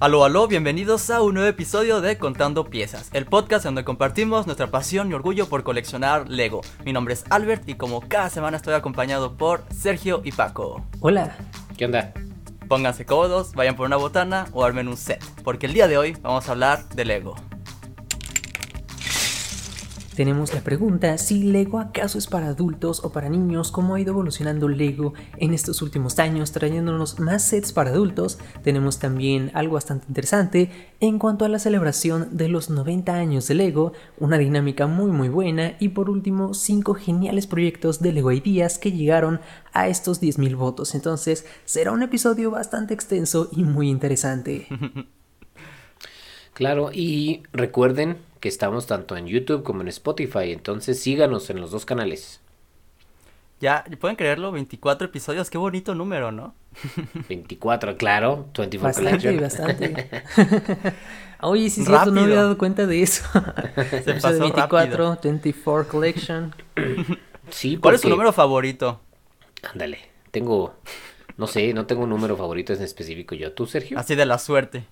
Aló, aló, bienvenidos a un nuevo episodio de Contando Piezas, el podcast donde compartimos nuestra pasión y orgullo por coleccionar Lego. Mi nombre es Albert y como cada semana estoy acompañado por Sergio y Paco. Hola. ¿Qué onda? Pónganse cómodos, vayan por una botana o armen un set, porque el día de hoy vamos a hablar de Lego tenemos la pregunta si Lego acaso es para adultos o para niños, cómo ha ido evolucionando Lego en estos últimos años, trayéndonos más sets para adultos. Tenemos también algo bastante interesante en cuanto a la celebración de los 90 años de Lego, una dinámica muy muy buena y por último 5 geniales proyectos de Lego Ideas que llegaron a estos 10.000 votos. Entonces será un episodio bastante extenso y muy interesante. Claro, y recuerden que estamos tanto en YouTube como en Spotify, entonces síganos en los dos canales. Ya, ¿pueden creerlo? 24 episodios, qué bonito número, ¿no? 24, claro, 24 bastante, Bastante, Oye, sí, cierto, no había dado cuenta de eso. Se pasó 24, 24 Collection. sí, ¿Cuál es tu número favorito? Ándale, tengo no sé, no tengo un número favorito en específico yo. ¿Tú, Sergio? Así de la suerte.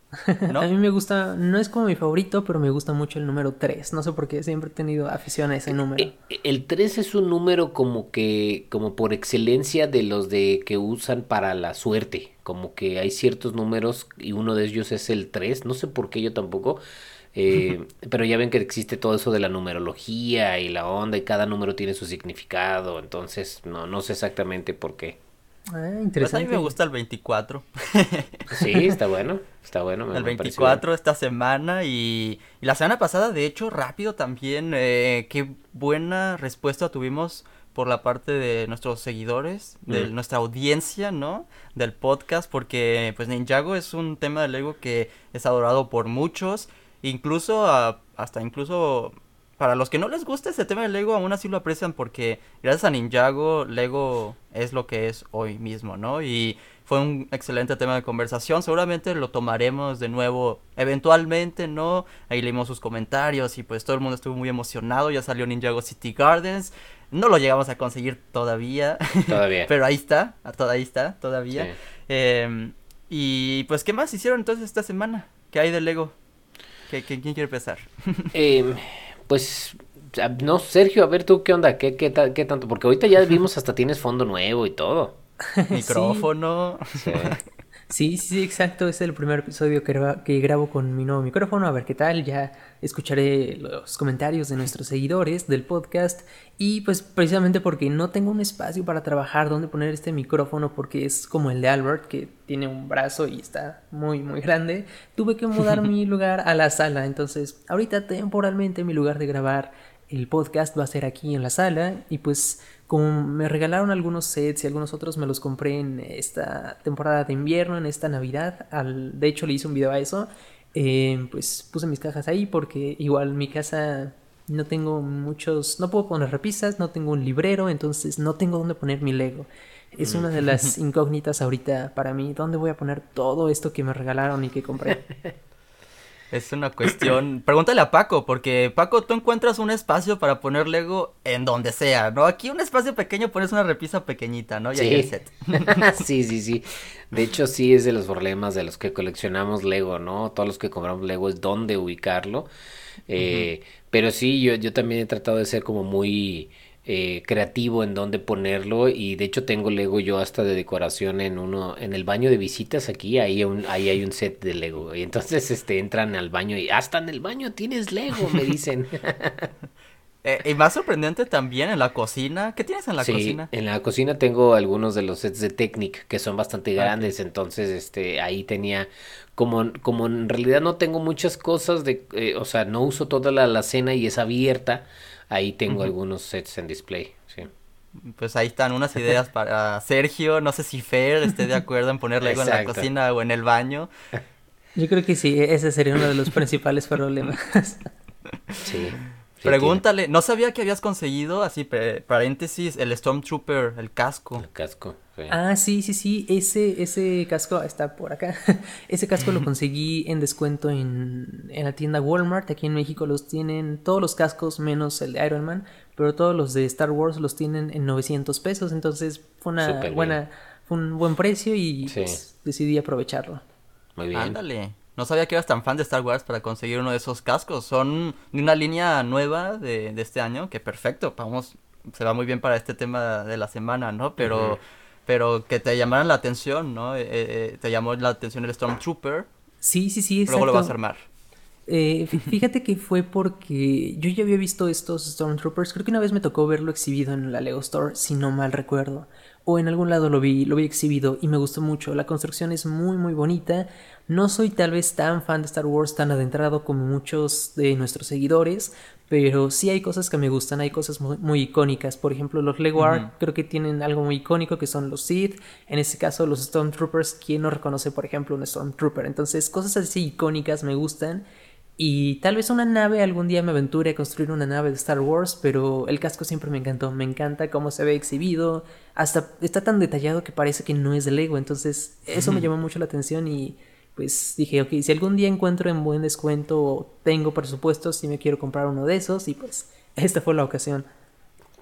¿no? a mí me gusta, no es como mi favorito, pero me gusta mucho el número 3. No sé por qué, siempre he tenido afición a ese número. Eh, eh, el 3 es un número como que, como por excelencia de los de que usan para la suerte. Como que hay ciertos números y uno de ellos es el 3. No sé por qué yo tampoco. Eh, pero ya ven que existe todo eso de la numerología y la onda y cada número tiene su significado. Entonces, no, no sé exactamente por qué. Ah, interesante. Pues a mí me gusta el 24. sí, está bueno. Está bueno. el 24 esta semana y, la semana pasada, de hecho, rápido también. Eh, qué buena respuesta tuvimos por la parte de nuestros seguidores, de nuestra audiencia, ¿no? Del podcast, porque pues Ninjago es un tema de Lego que es adorado por muchos, incluso hasta incluso para los que no les gusta ese tema de Lego, aún así lo aprecian porque gracias a Ninjago, Lego es lo que es hoy mismo, ¿no? Y fue un excelente tema de conversación. Seguramente lo tomaremos de nuevo eventualmente, ¿no? Ahí leímos sus comentarios y pues todo el mundo estuvo muy emocionado. Ya salió Ninjago City Gardens. No lo llegamos a conseguir todavía. Todavía. Pero ahí está, ahí está, todavía. Em, y pues, ¿qué más hicieron entonces esta semana? ¿Qué hay de Lego? ¿Qué, quién quiere empezar? eh pues no, Sergio, a ver tú qué onda, qué, qué, qué tanto, porque ahorita ya vimos hasta tienes fondo nuevo y todo. Micrófono. Sí. sí. sí, exacto. es el primer episodio que, que grabo con mi nuevo micrófono. A ver qué tal. Ya escucharé los comentarios de nuestros seguidores del podcast. Y pues precisamente porque no tengo un espacio para trabajar donde poner este micrófono, porque es como el de Albert, que tiene un brazo y está muy, muy grande, tuve que mudar mi lugar a la sala. Entonces, ahorita temporalmente mi lugar de grabar el podcast va a ser aquí en la sala. Y pues como me regalaron algunos sets y algunos otros me los compré en esta temporada de invierno, en esta Navidad. Al, de hecho, le hice un video a eso. Eh, pues puse mis cajas ahí porque igual mi casa no tengo muchos, no puedo poner repisas, no tengo un librero, entonces no tengo dónde poner mi Lego. Es una de las incógnitas ahorita para mí, ¿dónde voy a poner todo esto que me regalaron y que compré? Es una cuestión. Pregúntale a Paco, porque Paco, tú encuentras un espacio para poner Lego en donde sea, ¿no? Aquí un espacio pequeño pones una repisa pequeñita, ¿no? Y sí. el set. sí, sí, sí. De hecho, sí es de los problemas de los que coleccionamos Lego, ¿no? Todos los que compramos Lego es dónde ubicarlo. Eh, pero sí, yo, yo también he tratado de ser como muy eh, creativo en dónde ponerlo y de hecho tengo Lego yo hasta de decoración en uno en el baño de visitas aquí ahí ahí hay un set de Lego y entonces este entran al baño y hasta en el baño tienes Lego me dicen. Eh, y más sorprendente también en la cocina qué tienes en la cocina en la cocina tengo algunos de los sets de Technic que son bastante grandes entonces este ahí tenía como, como en realidad no tengo muchas cosas de, eh, o sea, no uso toda la alacena y es abierta, ahí tengo algunos sets en display, sí. Pues ahí están unas ideas para Sergio, no sé si Fer esté de acuerdo en ponerle algo en la cocina o en el baño. Yo creo que sí, ese sería uno de los principales problemas. sí. Pregúntale, no sabía que habías conseguido, así, paréntesis, el Stormtrooper, el casco. El casco. Ah, sí, sí, sí, ese, ese casco está por acá. ese casco lo conseguí en descuento en, en la tienda Walmart. Aquí en México los tienen todos los cascos menos el de Iron Man, pero todos los de Star Wars los tienen en 900 pesos. Entonces fue una buena, fue un buen precio y pues, decidí aprovecharlo. Muy bien. Ándale. No sabía que eras tan fan de Star Wars para conseguir uno de esos cascos. Son de una línea nueva de, de este año, que perfecto, vamos, se va muy bien para este tema de la semana, ¿no? Pero, pero que te llamaran la atención, ¿no? Eh, eh, te llamó la atención el Stormtrooper. Sí, sí, sí, Luego lo vas a armar. Eh, fíjate que fue porque yo ya había visto estos Stormtroopers, creo que una vez me tocó verlo exhibido en la Lego Store, si no mal recuerdo, o en algún lado lo vi, lo vi exhibido y me gustó mucho, la construcción es muy muy bonita, no soy tal vez tan fan de Star Wars tan adentrado como muchos de nuestros seguidores, pero sí hay cosas que me gustan, hay cosas muy, icónicas. Por ejemplo, los Lego creo que tienen algo muy icónico que son los Sith. En este caso, los Stormtroopers. ¿Quién no reconoce, por ejemplo, un Stormtrooper? Entonces, cosas así icónicas me gustan. Y tal vez una nave, algún día me aventure a construir una nave de Star Wars, pero el casco siempre me encantó. Me encanta cómo se ve exhibido. Hasta está tan detallado que parece que no es de Lego. Entonces, eso me llamó mucho la atención y pues dije, ok, si algún día encuentro en buen descuento o tengo presupuesto, si me quiero comprar uno de esos y pues esta fue la ocasión.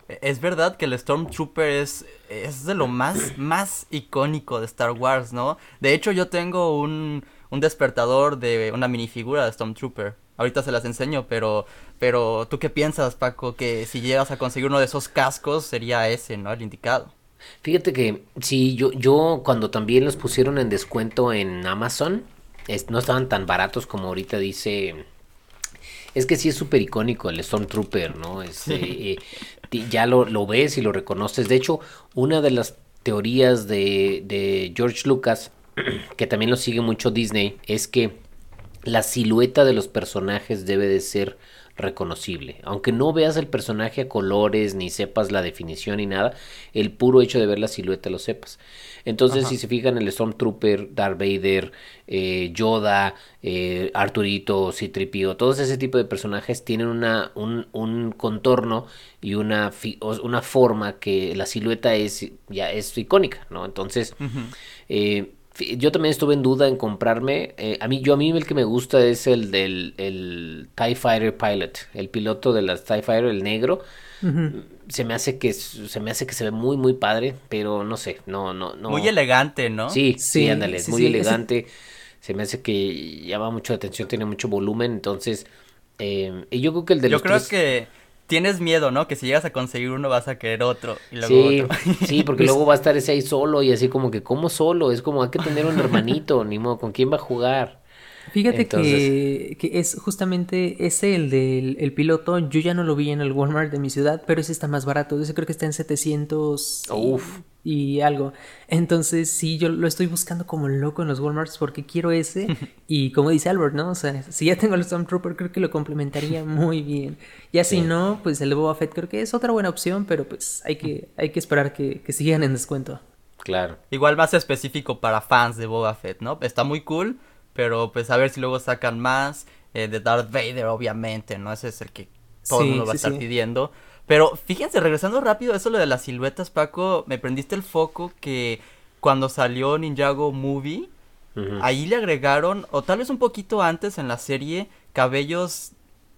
Es verdad que el Stormtrooper es, es de lo más, más icónico de Star Wars, ¿no? De hecho, yo tengo un, un despertador de una minifigura de Stormtrooper. Ahorita se las enseño, pero, pero ¿tú qué piensas, Paco? Que si llegas a conseguir uno de esos cascos sería ese, ¿no? El indicado. Fíjate que sí, yo, yo cuando también los pusieron en descuento en Amazon, no estaban tan baratos como ahorita dice. Es que sí es súper icónico el Stormtrooper, ¿no? Este, eh, ya lo, lo, ves y lo reconoces. De hecho, una de las teorías de, de George Lucas, que también lo sigue mucho Disney, es que la silueta de los personajes debe de ser reconocible. Aunque no veas el personaje a colores, ni sepas la definición ni nada, el puro hecho de ver la silueta lo sepas. Entonces, si se fijan, el Stormtrooper, Darth Vader, eh, Yoda, eh, Arturito, Citripio, todos ese tipo de personajes tienen una, un, un contorno y una, una forma que la silueta es ya es icónica, ¿no? Entonces, yo también estuve en duda en comprarme. Eh, a mí, yo a mí el que me gusta es el del el TIE Fighter Pilot, el piloto de las TIE Fighter, el negro. Se me hace que se me hace que se ve muy muy padre, pero no sé, no no no. Muy elegante, ¿no? Sí, sí, ándale, es muy elegante. Se me hace que llama mucho la atención, tiene mucho volumen, entonces eh, y yo creo que el de yo creo que tienes miedo, ¿no? Que si llegas a conseguir uno vas a querer otro y luego sí, otro. sí, porque luego va a estar ese ahí solo y así como que, ¿cómo solo? Es como, hay que tener un hermanito, ni modo, ¿con quién va a jugar? Fíjate que, que, es justamente ese el del el piloto. Yo ya no lo vi en el Walmart de mi ciudad, pero ese está más barato. Ese creo que está en 700 Uf. Y, algo. Entonces, sí, yo lo estoy buscando como loco en los Walmarts porque quiero ese. y como dice Albert, ¿no? O sea, si ya tengo el Stormtrooper, creo que lo complementaría muy bien. Y así no, pues el de Boba Fett creo que es otra buena opción, pero pues hay que, hay que esperar que, que sigan en descuento. Claro. Igual más específico para fans de Boba Fett, ¿no? Está muy cool pero pues a ver si luego sacan más. Eh, de Darth Vader, obviamente, ¿no? Ese es el que todo el mundo va a estar pidiendo. Pero fíjense, regresando rápido a eso lo de las siluetas, Paco, me prendiste el foco que cuando salió Ninjago Movie, ahí le agregaron, o tal vez un poquito antes en la serie, cabellos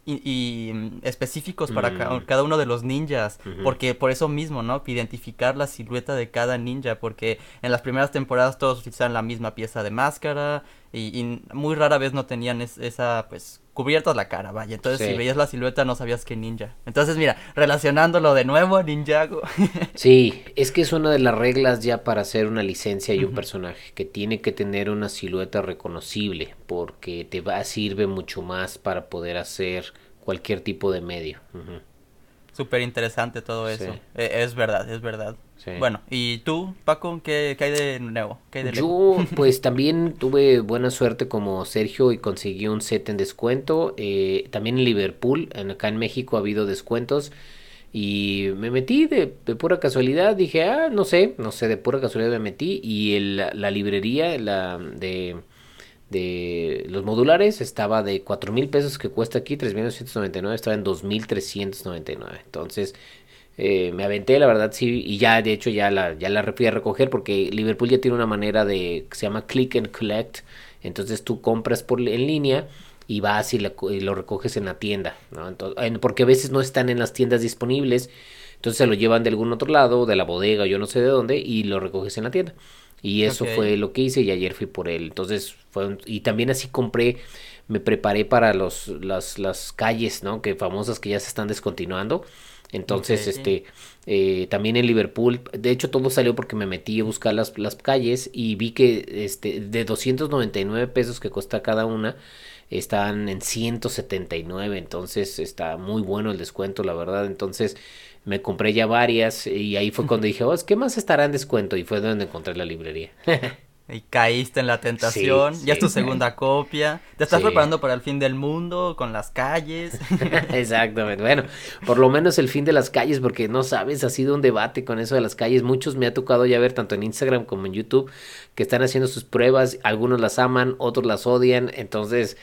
y, mm, específicos para mm. cada uno de los ninjas, porque por eso mismo, ¿no? Identificar la silueta de cada ninja, porque en las primeras temporadas todos utilizaban la misma pieza de máscara y, muy rara vez no tenían esa, pues, cubierta la cara, vaya. Entonces, si veías la silueta no sabías que ninja. Entonces, mira, relacionándolo de nuevo a Ninjago. sí, es que es una de las reglas ya para hacer una licencia y un personaje, que tiene que tener una silueta reconocible, porque te va, sirve mucho más para poder hacer cualquier tipo de medio. Súper interesante todo eso. E, es verdad, es verdad. Bueno, ¿y tú, Paco, qué, hay de nuevo? Yo, pues también tuve buena suerte como Sergio y conseguí un set en descuento. Eh, también en Liverpool, en, acá en México ha habido descuentos. Y me metí de, pura casualidad, dije, ah, no sé, no sé, de pura casualidad me metí. Y el, la librería la de, de los modulares estaba de cuatro mil pesos que cuesta aquí, 3.999, estaba en 2.399. Entonces eh, me aventé, la verdad, sí, y ya de hecho ya la, ya la a recoger porque Liverpool ya tiene una manera de, que se llama click and collect, entonces tú compras por, en línea y vas y, lo recoges en la tienda, ¿no? Entonces, porque a veces no están en las tiendas disponibles, entonces se lo llevan de algún otro lado, de la bodega, yo no sé de dónde, y lo recoges en la tienda. Y eso fue lo que hice y ayer fui por él. Entonces fue y también así compré, me preparé para los las, las calles, ¿no? Que famosas que ya se están descontinuando. Entonces, este, eh, también en Liverpool, de hecho todo salió porque me metí a buscar las, las calles y vi que este, de 299 pesos que cuesta cada una, están en 179, entonces está muy bueno el descuento, la verdad. Entonces me compré ya varias y ahí fue cuando dije, oh, ¿qué más estará en descuento? Y fue donde encontré la librería. Y caíste en la tentación, ya es tu segunda copia, te estás preparando para el fin del mundo con las calles. Exactamente, bueno, por lo menos el fin de las calles, porque no sabes, ha sido un debate con eso de las calles, muchos me ha tocado ya ver tanto en Instagram como en YouTube que están haciendo sus pruebas, algunos las aman, otros las odian, entonces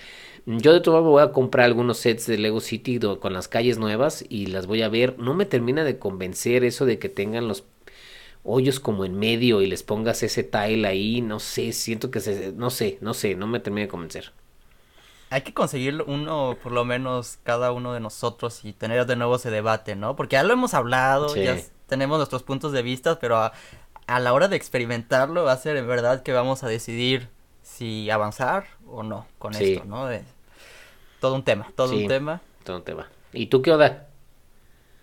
yo de todo modo voy a comprar algunos sets de Lego City con las calles nuevas y las voy a ver, no me termina de convencer eso de que tengan los hoyos como en medio y les pongas ese tile ahí, no sé, siento que se, no sé, no sé, no me termina de convencer. Hay que conseguir uno, por lo menos cada uno de nosotros y tener de nuevo ese debate, ¿no? Porque ya lo hemos hablado, ya tenemos nuestros puntos de vista, pero a, la hora de experimentarlo va a ser en verdad que vamos a decidir si avanzar o no con esto, ¿no? Todo un tema, todo un tema. Todo un tema. ¿Y tú qué onda?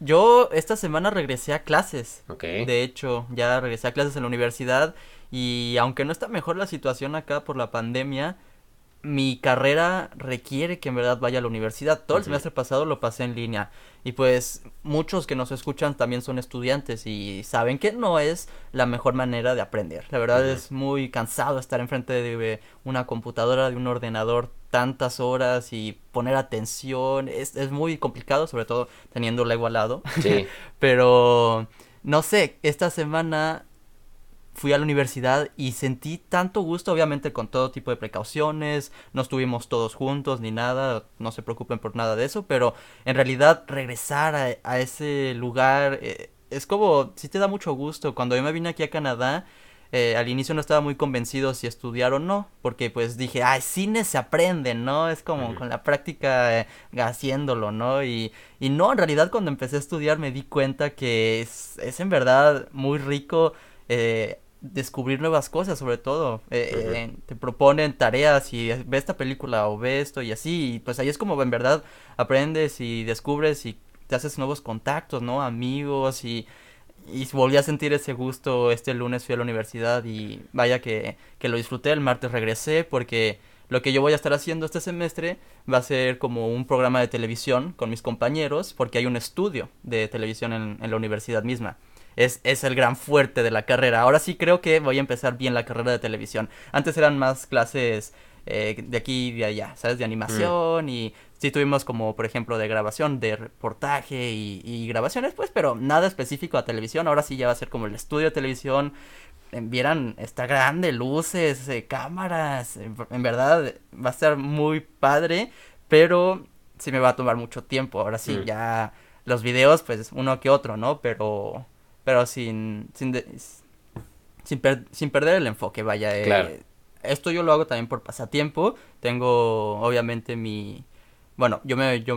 Yo esta semana regresé a clases. Ok. De hecho, ya regresé a clases en la universidad y aunque no está mejor la situación acá por la pandemia, mi carrera requiere que en verdad vaya a la universidad. Todo el semestre pasado lo pasé en línea. Y pues muchos que nos escuchan también son estudiantes y saben que no es la mejor manera de aprender. La verdad es muy cansado estar enfrente de una computadora, de un ordenador tantas horas y poner atención. Es, es muy complicado, sobre todo teniendo Lego al lado. Sí. Pero no sé, esta semana fui a la universidad y sentí tanto gusto, obviamente con todo tipo de precauciones, no estuvimos todos juntos ni nada, no se preocupen por nada de eso, pero en realidad regresar a, ese lugar eh, es como, sí te da mucho gusto. Cuando yo me vine aquí a Canadá, eh, al inicio no estaba muy convencido si estudiar o no, porque pues dije, ay, cine se aprende, ¿no? Es como con la práctica eh, haciéndolo, ¿no? Y, y no, en realidad cuando empecé a estudiar me di cuenta que es, es en verdad muy rico eh, descubrir nuevas cosas, sobre todo. Eh, eh, te proponen tareas y ve esta película o ve esto y así. Y pues ahí es como en verdad aprendes y descubres y te haces nuevos contactos, ¿no? Amigos y, y volví a sentir ese gusto. Este lunes fui a la universidad y vaya que, que lo disfruté. El martes regresé porque lo que yo voy a estar haciendo este semestre va a ser como un programa de televisión con mis compañeros porque hay un estudio de televisión en, en la universidad misma es, es el gran fuerte de la carrera. Ahora sí creo que voy a empezar bien la carrera de televisión. Antes eran más clases eh, de aquí y de allá, ¿sabes? De animación mm. y sí tuvimos como, por ejemplo, de grabación, de reportaje y, grabaciones, pues, pero nada específico a televisión. Ahora sí ya va a ser como el estudio de televisión. Vieran, está grande, luces, eh, cámaras. En, verdad va a ser muy padre, pero sí me va a tomar mucho tiempo. Ahora sí, mm. ya los videos, pues uno que otro, ¿no? Pero pero sin sin, sin, perder el enfoque, vaya. Eh, esto yo lo hago también por pasatiempo. Tengo, obviamente, mi... Bueno, yo me... Yo,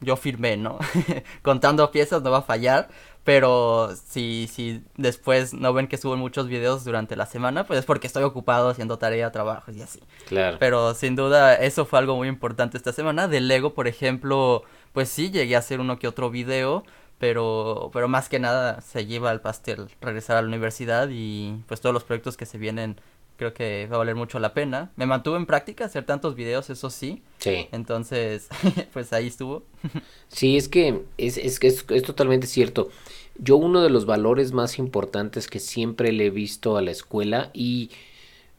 yo firmé, ¿no? Contando piezas no va a fallar, pero si, si después no ven que subo muchos videos durante la semana, pues es porque estoy ocupado haciendo tarea, trabajos y así. Claro. Pero sin duda eso fue algo muy importante esta semana. De Lego, por ejemplo, pues sí, llegué a hacer uno que otro video, pero, pero más que nada se lleva al pastel regresar a la universidad y pues todos los proyectos que se vienen creo que va a valer mucho la pena. Me mantuve en práctica hacer tantos videos, eso sí. Sí. Entonces, pues ahí estuvo. sí, es que es, es, es, es totalmente cierto. Yo uno de los valores más importantes que siempre le he visto a la escuela y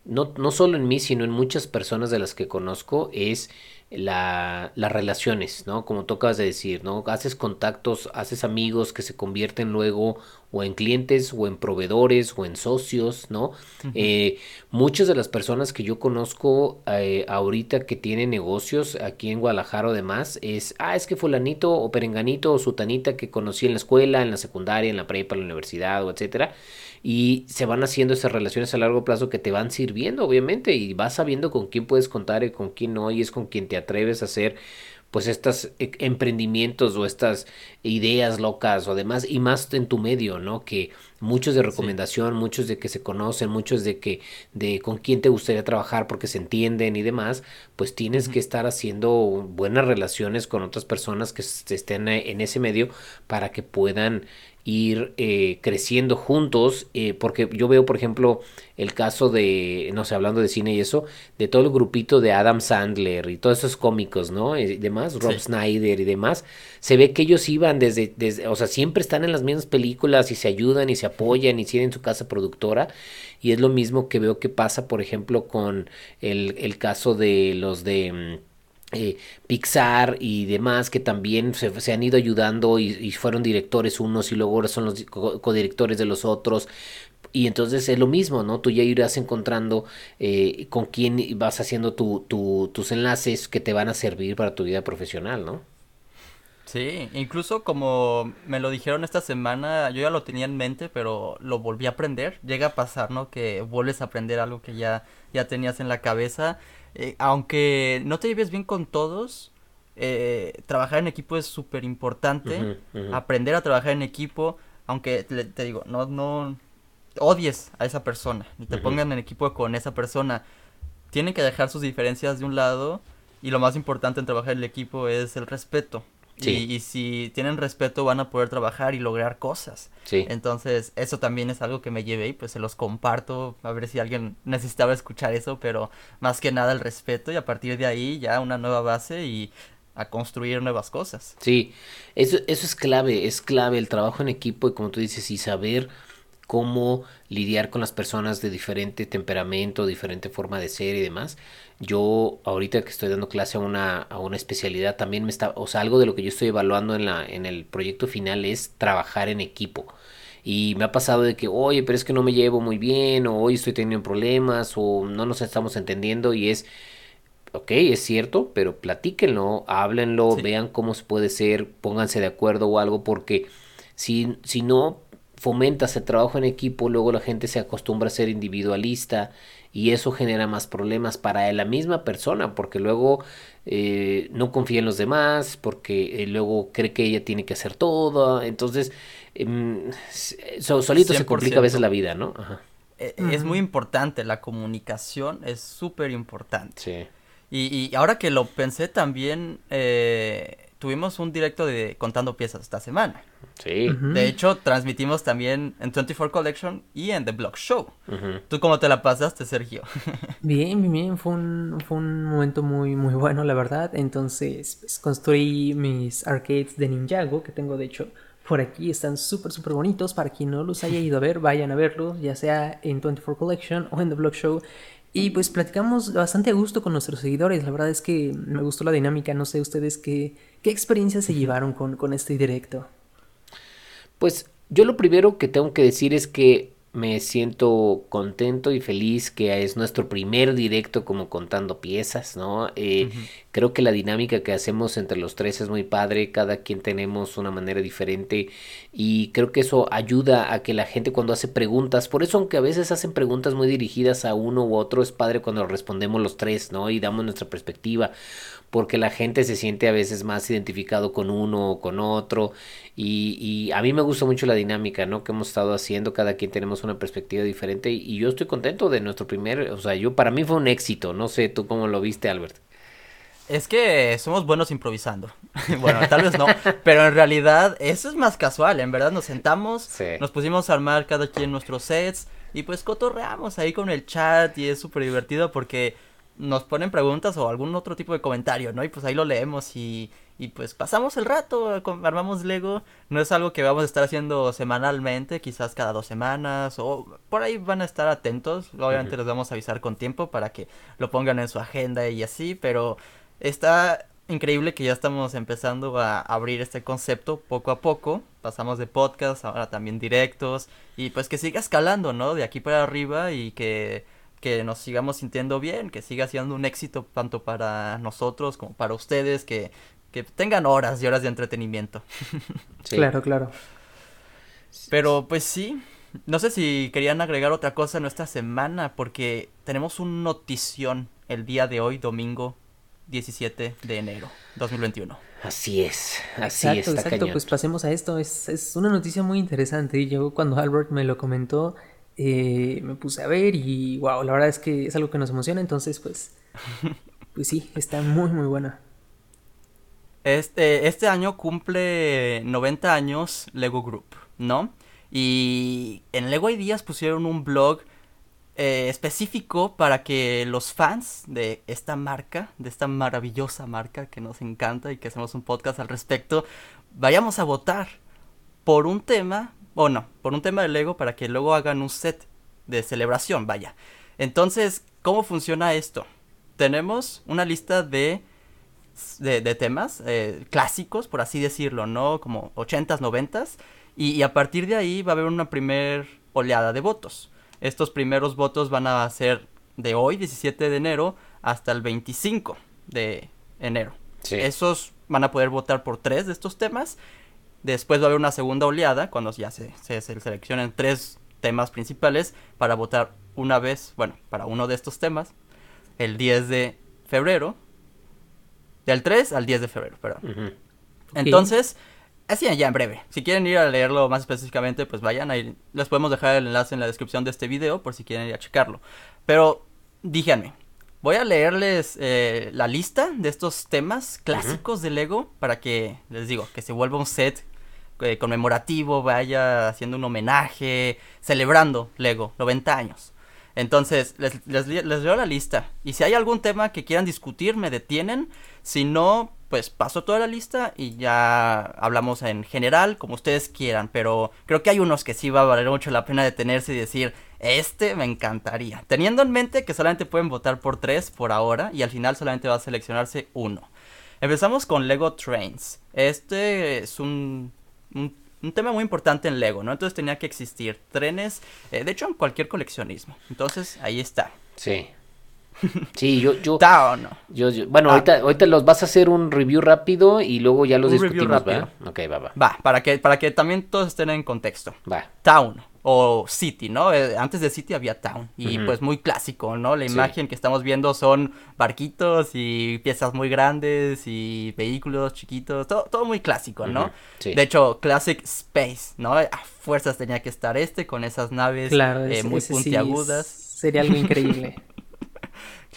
no, no solo en mí, sino en muchas personas de las que conozco es la, las relaciones, ¿no? Como tú acabas de decir, ¿no? Haces contactos, haces amigos que se convierten luego o en clientes o en proveedores o en socios, ¿no? Eh, muchas de las personas que yo conozco eh, ahorita que tienen negocios aquí en Guadalajara o demás es, ah, es que fulanito o perenganito o sutanita que conocí en la escuela, en la secundaria, en la prepa, en la universidad o etcétera y se van haciendo esas relaciones a largo plazo que te van sirviendo obviamente y vas sabiendo con quién puedes contar y con quién no y es con quien te atreves a hacer pues estos e, emprendimientos o estas ideas locas o demás y más en tu medio, ¿no? Que muchos de recomendación, muchos de que se conocen, muchos de que de con quién te gustaría trabajar porque se entienden y demás, pues tienes que estar haciendo buenas relaciones con otras personas que estén en ese medio para que puedan ir eh, creciendo juntos, eh, porque yo veo, por ejemplo, el caso de, no sé, hablando de cine y eso, de todo el grupito de Adam Sandler y todos esos cómicos, ¿no? Y demás, Rob Snyder y demás, se ve que ellos iban desde, desde, o sea, siempre están en las mismas películas y se ayudan y se apoyan y tienen su casa productora, y es lo mismo que veo que pasa, por ejemplo, con el, el caso de los de mm, eh, Pixar y demás que también se, han ido ayudando y, fueron directores unos y luego son los codirectores de los otros. Y entonces es lo mismo, ¿no? Tú ya irás encontrando eh, con quién vas haciendo tu, tus enlaces que te van a servir para tu vida profesional, ¿no? Sí, incluso como me lo dijeron esta semana, yo ya lo tenía en mente, pero lo volví a aprender. Llega a pasar, ¿no? Que vuelves a aprender algo que ya, ya tenías en la cabeza eh, aunque no te lleves bien con todos, eh, trabajar en equipo es súper importante. Aprender a trabajar en equipo, aunque te, digo, no, no odies a esa persona, ni te pongan en equipo con esa persona. Tienen que dejar sus diferencias de un lado y lo más importante en trabajar en el equipo es el respeto. Y, si tienen respeto van a poder trabajar y lograr cosas. Entonces, eso también es algo que me llevé y pues se los comparto a ver si alguien necesitaba escuchar eso, pero más que nada el respeto y a partir de ahí ya una nueva base y a construir nuevas cosas. Sí, eso, eso es clave, es clave el trabajo en equipo y como tú dices, y saber cómo lidiar con las personas de diferente temperamento, diferente forma de ser y demás. Yo ahorita que estoy dando clase a una, a una especialidad también me está, o sea, algo de lo que yo estoy evaluando en, la, en el proyecto final es trabajar en equipo. Y me ha pasado de que, oye, pero es que no me llevo muy bien, o hoy estoy teniendo problemas, o no nos estamos entendiendo, y es, ok, es cierto, pero platíquenlo, háblenlo, vean cómo se puede ser, pónganse de acuerdo o algo, porque si, si no fomentas el trabajo en equipo, luego la gente se acostumbra a ser individualista y eso genera más problemas para la misma persona, porque luego eh, no confía en los demás, porque eh, luego cree que ella tiene que hacer todo, entonces em, solito se complica a veces la vida, ¿no? E, es muy importante, la comunicación es súper importante. Sí. Y, y, ahora que lo pensé también, eh, tuvimos un directo de Contando Piezas esta semana. Sí. De hecho, transmitimos también en 24 Collection y en The Block Show. ¿Tú cómo te la pasaste, Sergio? bien, bien, fue un, fue un momento muy, muy bueno, la verdad. Entonces, pues, construí mis arcades de Ninjago, que tengo de hecho por aquí. Están súper, súper bonitos. Para quien no los haya ido a ver, vayan a verlos, ya sea en 24 Collection o en The Block Show. Y pues platicamos bastante a gusto con nuestros seguidores. La verdad es que me gustó la dinámica. No sé ustedes qué, qué experiencias se llevaron con, con este directo. Pues yo lo primero que tengo que decir es que me siento contento y feliz que es nuestro primer directo como contando piezas, ¿no? Eh, creo que la dinámica que hacemos entre los tres es muy padre, cada quien tenemos una manera diferente y creo que eso ayuda a que la gente cuando hace preguntas, por eso aunque a veces hacen preguntas muy dirigidas a uno u otro, es padre cuando respondemos los tres, ¿no? Y damos nuestra perspectiva porque la gente se siente a veces más identificado con uno o con otro y, y, a mí me gusta mucho la dinámica, ¿no? Que hemos estado haciendo, cada quien tenemos una perspectiva diferente y, yo estoy contento de nuestro primer, o sea, yo para mí fue un éxito, no sé tú cómo lo viste, Albert. Es que somos buenos improvisando. bueno, tal vez no, pero en realidad eso es más casual. En verdad nos sentamos, nos pusimos a armar cada quien nuestros sets y pues cotorreamos ahí con el chat y es súper divertido porque nos ponen preguntas o algún otro tipo de comentario, ¿no? Y pues ahí lo leemos y, y pues pasamos el rato, armamos Lego. No es algo que vamos a estar haciendo semanalmente, quizás cada dos semanas o por ahí van a estar atentos. Obviamente les vamos a avisar con tiempo para que lo pongan en su agenda y así, pero está increíble que ya estamos empezando a abrir este concepto poco a poco. Pasamos de podcast, ahora también directos y pues que siga escalando, ¿no? De aquí para arriba y que que nos sigamos sintiendo bien, que siga siendo un éxito tanto para nosotros como para ustedes, que, que tengan horas y horas de entretenimiento. Claro, claro. Pero pues sí, no sé si querían agregar otra cosa en nuestra semana, porque tenemos un notición el día de hoy, domingo 17 de enero 2021. Así es, así exacto, exacto. Pues pasemos a esto. Es, es una noticia muy interesante. Y yo cuando Albert me lo comentó, eh, me puse a ver y wow, la verdad es que es algo que nos emociona. Entonces, pues, pues sí, está muy, muy buena. Este, este año cumple 90 años Lego Group, ¿no? Y en Lego Ideas pusieron un blog eh, específico para que los fans de esta marca, de esta maravillosa marca que nos encanta y que hacemos un podcast al respecto, vayamos a votar por un tema, o no, por un tema de Lego para que luego hagan un set de celebración, vaya. Entonces, ¿cómo funciona esto? Tenemos una lista de, de, temas eh, clásicos, por así decirlo, ¿no? Como 80s, 90s, y, y a partir de ahí va a haber una primer oleada de votos. Estos primeros votos van a ser de hoy, 17 de enero, hasta el 25 de enero. Esos van a poder votar por tres de estos temas. Después va a haber una segunda oleada, cuando ya se, se, seleccionen tres temas principales, para votar una vez, bueno, para uno de estos temas, el 10 de febrero. Del 3 al 10 de febrero, perdón. Entonces, Así ya en breve. Si quieren ir a leerlo más específicamente, pues vayan ahí. Les podemos dejar el enlace en la descripción de este video por si quieren ir a checarlo. Pero díganme, voy a leerles eh, la lista de estos temas clásicos de Lego para que, les digo, que se vuelva un set eh, conmemorativo, vaya haciendo un homenaje, celebrando Lego, 90 años. Entonces, les, les, les leo la lista. Y si hay algún tema que quieran discutir, me detienen. Si no, pues paso toda la lista y ya hablamos en general, como ustedes quieran, pero creo que hay unos que sí va a valer mucho la pena detenerse y decir, este me encantaría, teniendo en mente que solamente pueden votar por tres por ahora y al final solamente va a seleccionarse uno. Empezamos con Lego Trains. Este es un, un, tema muy importante en Lego, ¿no? Entonces tenía que existir trenes, eh, de hecho en cualquier coleccionismo. Entonces ahí está. Sí. Sí, yo, yo, yo, bueno, ah. ahorita, ahorita los vas a hacer un review rápido y luego ya los discutimos, ¿va? Ok, va, va. Va, para que, para que también todos estén en contexto. Va. Town o City, ¿no? Eh, antes de City había Town y pues muy clásico, ¿no? La imagen que estamos viendo son barquitos y piezas muy grandes y vehículos chiquitos, todo, todo muy clásico, ¿no? De hecho, Classic Space, ¿no? A fuerzas tenía que estar este con esas naves eh, muy puntiagudas. sería algo increíble.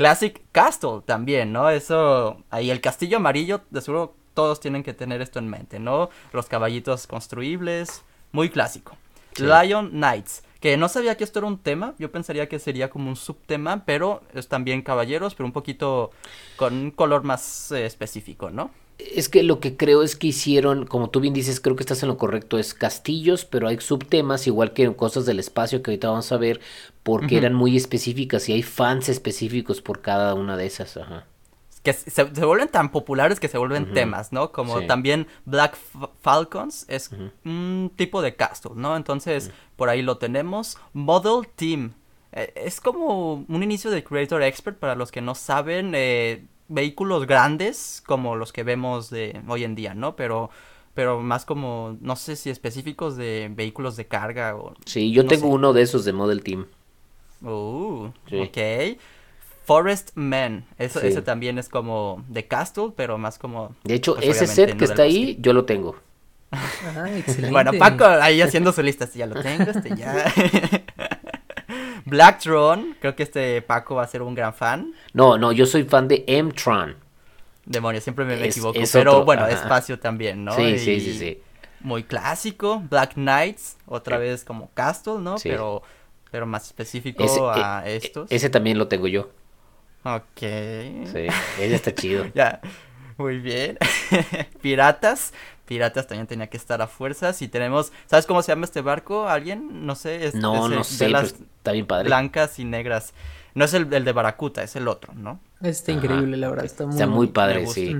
Classic Castle también, ¿no? Eso, ahí el castillo amarillo, de seguro todos tienen que tener esto en mente, ¿no? Los caballitos construibles, muy clásico. Lion Knights, que no sabía que esto era un tema, yo pensaría que sería como un subtema, pero es también caballeros, pero un poquito con un color más eh, específico, ¿no? Es que lo que creo es que hicieron, como tú bien dices, creo que estás en lo correcto, es castillos, pero hay subtemas, igual que en cosas del espacio que ahorita vamos a ver, porque eran muy específicas y hay fans específicos por cada una de esas. Ajá. Que se, vuelven tan populares que se vuelven temas, ¿no? Como también Black Falcons es un tipo de castle, ¿no? Entonces, por ahí lo tenemos. Model Team. Eh, es como un inicio de Creator Expert para los que no saben. Eh, vehículos grandes como los que vemos de hoy en día, ¿no? Pero pero más como no sé si específicos de vehículos de carga o Sí, yo tengo uno de esos de Model Team. Uh, ok. Forest Man, eso, ese también es como de Castle, pero más como... De hecho, pues, ese set que está ahí, yo lo tengo. Ah, excelente. Bueno, Paco ahí haciendo su lista, este ya lo tengo, este ya... Blacktron, creo que este Paco va a ser un gran fan. No, no, yo soy fan de M-Tron. Demonios, siempre me, equivoco. pero bueno, espacio también, ¿no? Sí, sí, sí, sí. Muy clásico. Black Knights, otra vez como Castle, ¿no? Pero, pero más específico a e, estos. Ese también lo tengo yo. Ok. Sí, ese está chido. ya, muy bien. Piratas, piratas también tenía que estar a fuerzas. Y tenemos, ¿sabes cómo se llama este barco? ¿Alguien? No sé. Es, no, no sé, las está bien padre. Blancas y negras. No es el, de Baracuta, es el otro, ¿no? Está increíble, la verdad. Está muy, está muy padre, sí.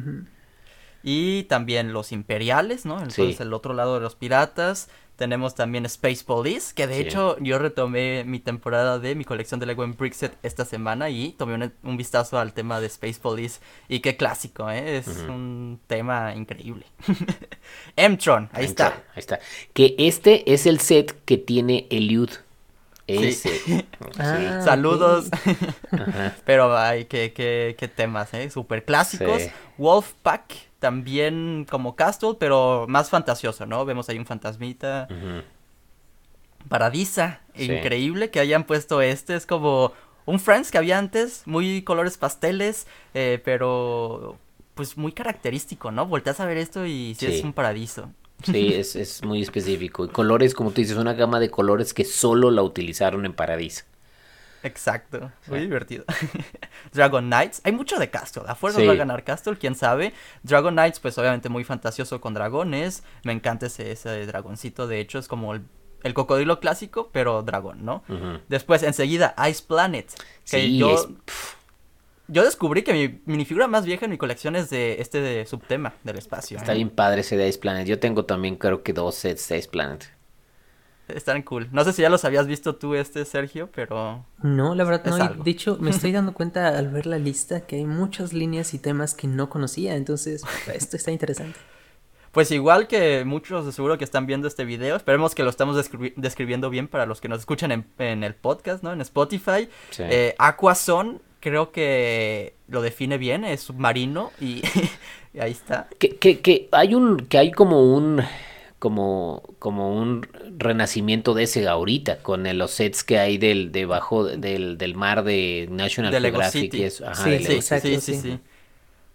Y también los imperiales, ¿no? Entonces el otro lado de los piratas. Tenemos también Space Police, que de hecho yo retomé mi temporada de mi colección de Lego en Brickset esta semana y tomé un, vistazo al tema de Space Police. Y qué clásico, ¿eh? Es un tema increíble. M-Tron, ahí está. Ahí está. Que este es el set que tiene Eliud. Ese. Ah, Saludos. Ajá. Pero ay, qué, qué, qué temas, ¿eh? Súper clásicos. Sí. Wolfpack, también como Castle, pero más fantasioso, ¿no? Vemos ahí un fantasmita. Paradisa, Sí. increíble que hayan puesto este. Es como un Friends que había antes, muy colores pasteles, eh, pero pues muy característico, ¿no? Volteas a ver esto y sí, Sí. es un paradiso. Sí, es, es muy específico. Y colores, como tú dices, una gama de colores que solo la utilizaron en Paradiso. Exacto, muy Sí. divertido. Dragon Knights, hay mucho de Castle, a fuerza Sí. va a ganar Castle, quién sabe. Dragon Knights, pues obviamente muy fantasioso con dragones, me encanta ese, ese dragoncito, de hecho es como el, el cocodrilo clásico, pero dragón, ¿no? Después, enseguida, Ice Planet, que Sí, yo, es- yo descubrí que mi minifigura más vieja en mi colección es de este de subtema del espacio. está ¿eh? bien padre ese de Ice Planet. Yo tengo también creo que dos sets de Ice Planet. Están cool. No sé si ya los habías visto tú este, Sergio, pero... No, la verdad Es no. algo. de hecho, me estoy dando cuenta al ver la lista que hay muchas líneas y temas que no conocía. Entonces, esto está interesante. Pues igual que muchos de seguro que están viendo este video, esperemos que lo estamos describi- describiendo bien para los que nos escuchan en, en el podcast, ¿no? En Spotify. Sí. Eh, Aquazone creo que lo define bien, es submarino y, y ahí está. Que, que, que hay un, que hay como un, como, como un renacimiento de ese ahorita, con el- los sets que hay del, debajo del, del mar de National De Geographic City. y eso. Ajá, Sí, Sí, exacto, sí, sí, sí. sí.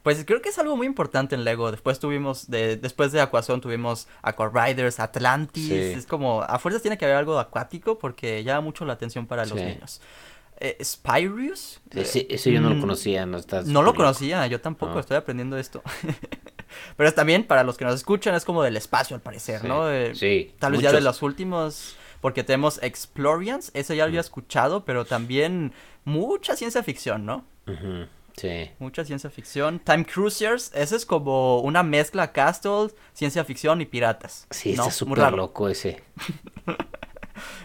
Pues creo que es algo muy importante en Lego. Después tuvimos, de, después de Aquazone tuvimos Aqua Riders, Atlantis. Sí. Es como, a fuerzas tiene que haber algo acuático porque llama mucho la atención para los Sí. niños. Eh, Spyrius. Ese, ese yo no lo Mm, conocía, no estás No lo loco. conocía, yo tampoco, Ah. estoy aprendiendo esto. Pero también, para los que nos escuchan, es como del espacio al parecer, Sí, ¿no? Eh, sí, Tal vez ya de los últimos, porque tenemos Explorians, eso ya lo había escuchado, pero también mucha ciencia ficción, ¿no? Sí. Mucha ciencia ficción. Time Cruisers, eso es como una mezcla Castle, ciencia ficción y piratas. Sí, ¿no? está súper loco ese.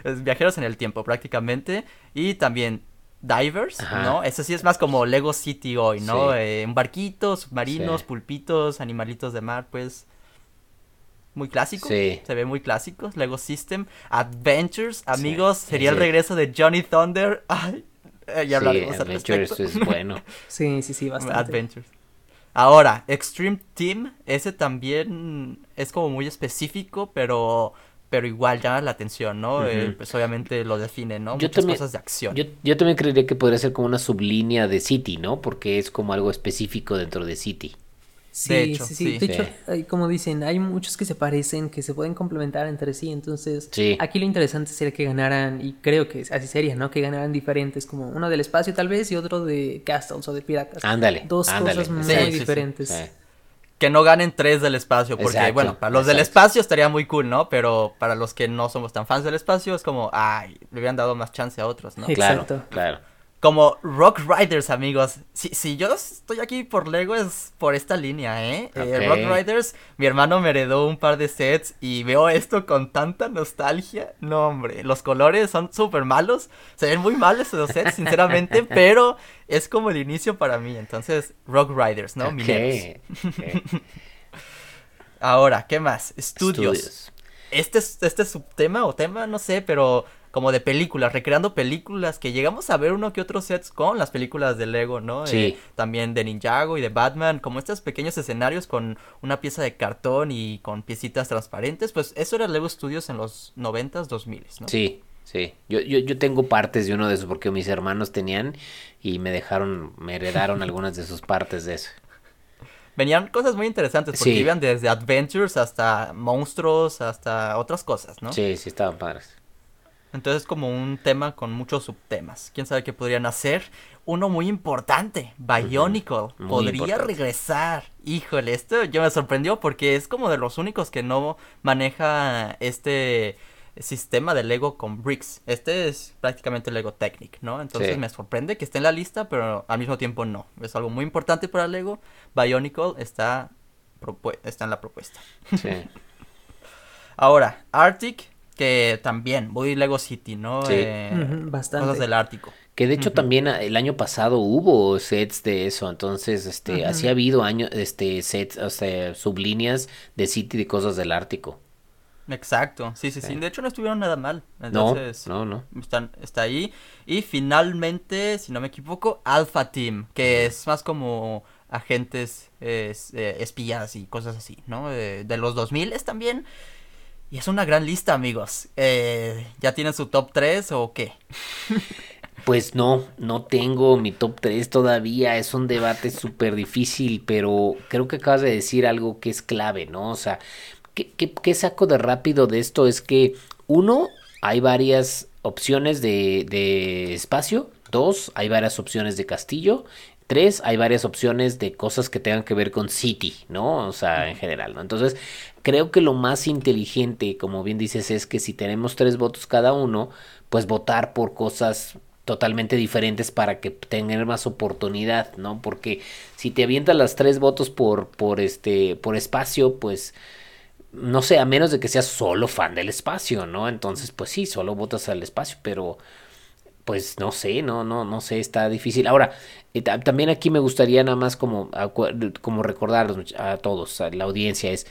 Es viajeros en el tiempo prácticamente. Y también Divers, Ajá. ¿no? Eso sí es más como Lego City hoy, ¿no? Sí. Eh, un barquito, submarinos, Sí. pulpitos, animalitos de mar, pues... Muy clásico. Sí. Se ve muy clásico. Lego System. Adventures, amigos. Sería el regreso de Johnny Thunder. Ay, eh, ya hablaremos sí, al Adventures respecto. es bueno. Sí, sí, sí, bastante. Adventures. Ahora, Extreme Team, ese también es como muy específico, pero pero igual llama la atención, ¿no? Eh, pues obviamente lo define, ¿no? Yo Muchas también- cosas de acción. Yo, yo también creería que podría ser como una sublínea de City, ¿no? Porque es como algo específico dentro de City. Sí, De hecho, sí, sí. sí. De Sí. hecho, hay- como dicen, hay muchos que se parecen, que se pueden complementar entre sí. Entonces, Sí. aquí lo interesante sería que ganaran, y creo que así sería, ¿no? Que ganaran diferentes, como uno del espacio tal vez y otro de castles o de piratas. Ándale, Dos ándale, cosas muy Sí, sí, sí. diferentes. Que no ganen tres del espacio, porque Exacto, bueno, para los del espacio estaría muy cool, ¿no? Pero para los que no somos tan fans del espacio es como, ay, le hubieran dado más chance a otros, ¿no? Claro, Exacto. claro. Como Rock Riders, amigos. Si, si yo estoy aquí por Lego es por esta línea, ¿eh? Eh. Rock Riders, mi hermano me heredó un par de sets y veo esto con tanta nostalgia. No, hombre, los colores son súper malos. Se ven muy mal esos sets, sinceramente, pero es como el inicio para mí. Entonces, Rock Riders, ¿no? Ok, Mineros. Ahora, ¿qué más? Studios. Estudios. Este es este subtema o tema, no sé, pero como de películas, recreando películas que llegamos a ver uno que otro sets con las películas de Lego, ¿no? Sí. Eh, también de Ninjago y de Batman, como estos pequeños escenarios con una pieza de cartón y con piecitas transparentes, pues eso era Lego Studios en los 90s, 2000s, ¿no? Sí, sí. Yo, yo, yo tengo partes de uno de esos porque mis hermanos tenían y me dejaron, me heredaron algunas de sus partes de eso. Venían cosas muy interesantes porque Sí. iban desde adventures hasta monstruos, hasta otras cosas, ¿no? Sí, sí, estaban padres. Entonces como un tema con muchos subtemas. ¿Quién sabe qué podrían hacer? Uno muy importante, Bionicle. Muy Podría importante. regresar. Híjole, esto ya me sorprendió porque es como de los únicos que no maneja este sistema de Lego con bricks. Este es prácticamente Lego Technic, ¿no? Entonces Sí. me sorprende que esté en la lista, pero al mismo tiempo no. Es algo muy importante para Lego. Bionicle está, está en la propuesta. Sí. Ahora, Arctic, que también, voy Lego City, ¿no? Sí. Eh, bastante. Cosas del Ártico. Que de hecho también ah, el año pasado hubo sets de eso, entonces este así ha habido años este sets, o sea, sublíneas de City de cosas del Ártico. Exacto, sí, sí, sí, Sí. De hecho no estuvieron nada mal. No, Entonces, no, no. Están, está ahí. Y finalmente, si no me equivoco, Alpha Team, que es más como agentes eh, es- eh, espías y cosas así, ¿no? Eh, de los 2000 también. Y es una gran lista, amigos. Eh, ¿Ya tienen su top 3 o qué? Pues no, no tengo mi top 3 todavía, es un debate súper difícil, pero creo que acabas de decir algo que es clave, ¿no? O sea, ¿qué, qué, qué saco de rápido de esto? Es que, uno, hay varias opciones de, de espacio, dos, hay varias opciones de castillo, tres, hay varias opciones de cosas que tengan que ver con City, ¿no? O sea, en general, ¿no? Entonces, creo que lo más inteligente, como bien dices, es que si tenemos tres votos cada uno, pues votar por cosas totalmente diferentes para que tengan más oportunidad, ¿no? Porque si te avientas las tres votos por, por este, por espacio, pues no sé, a menos de que seas solo fan del espacio, ¿no? Entonces, pues sí, solo votas al espacio, pero pues no sé, no, no, no sé, está difícil. Ahora, eh, ta- también aquí me gustaría nada más como, como recordarlos a todos, a la audiencia, es,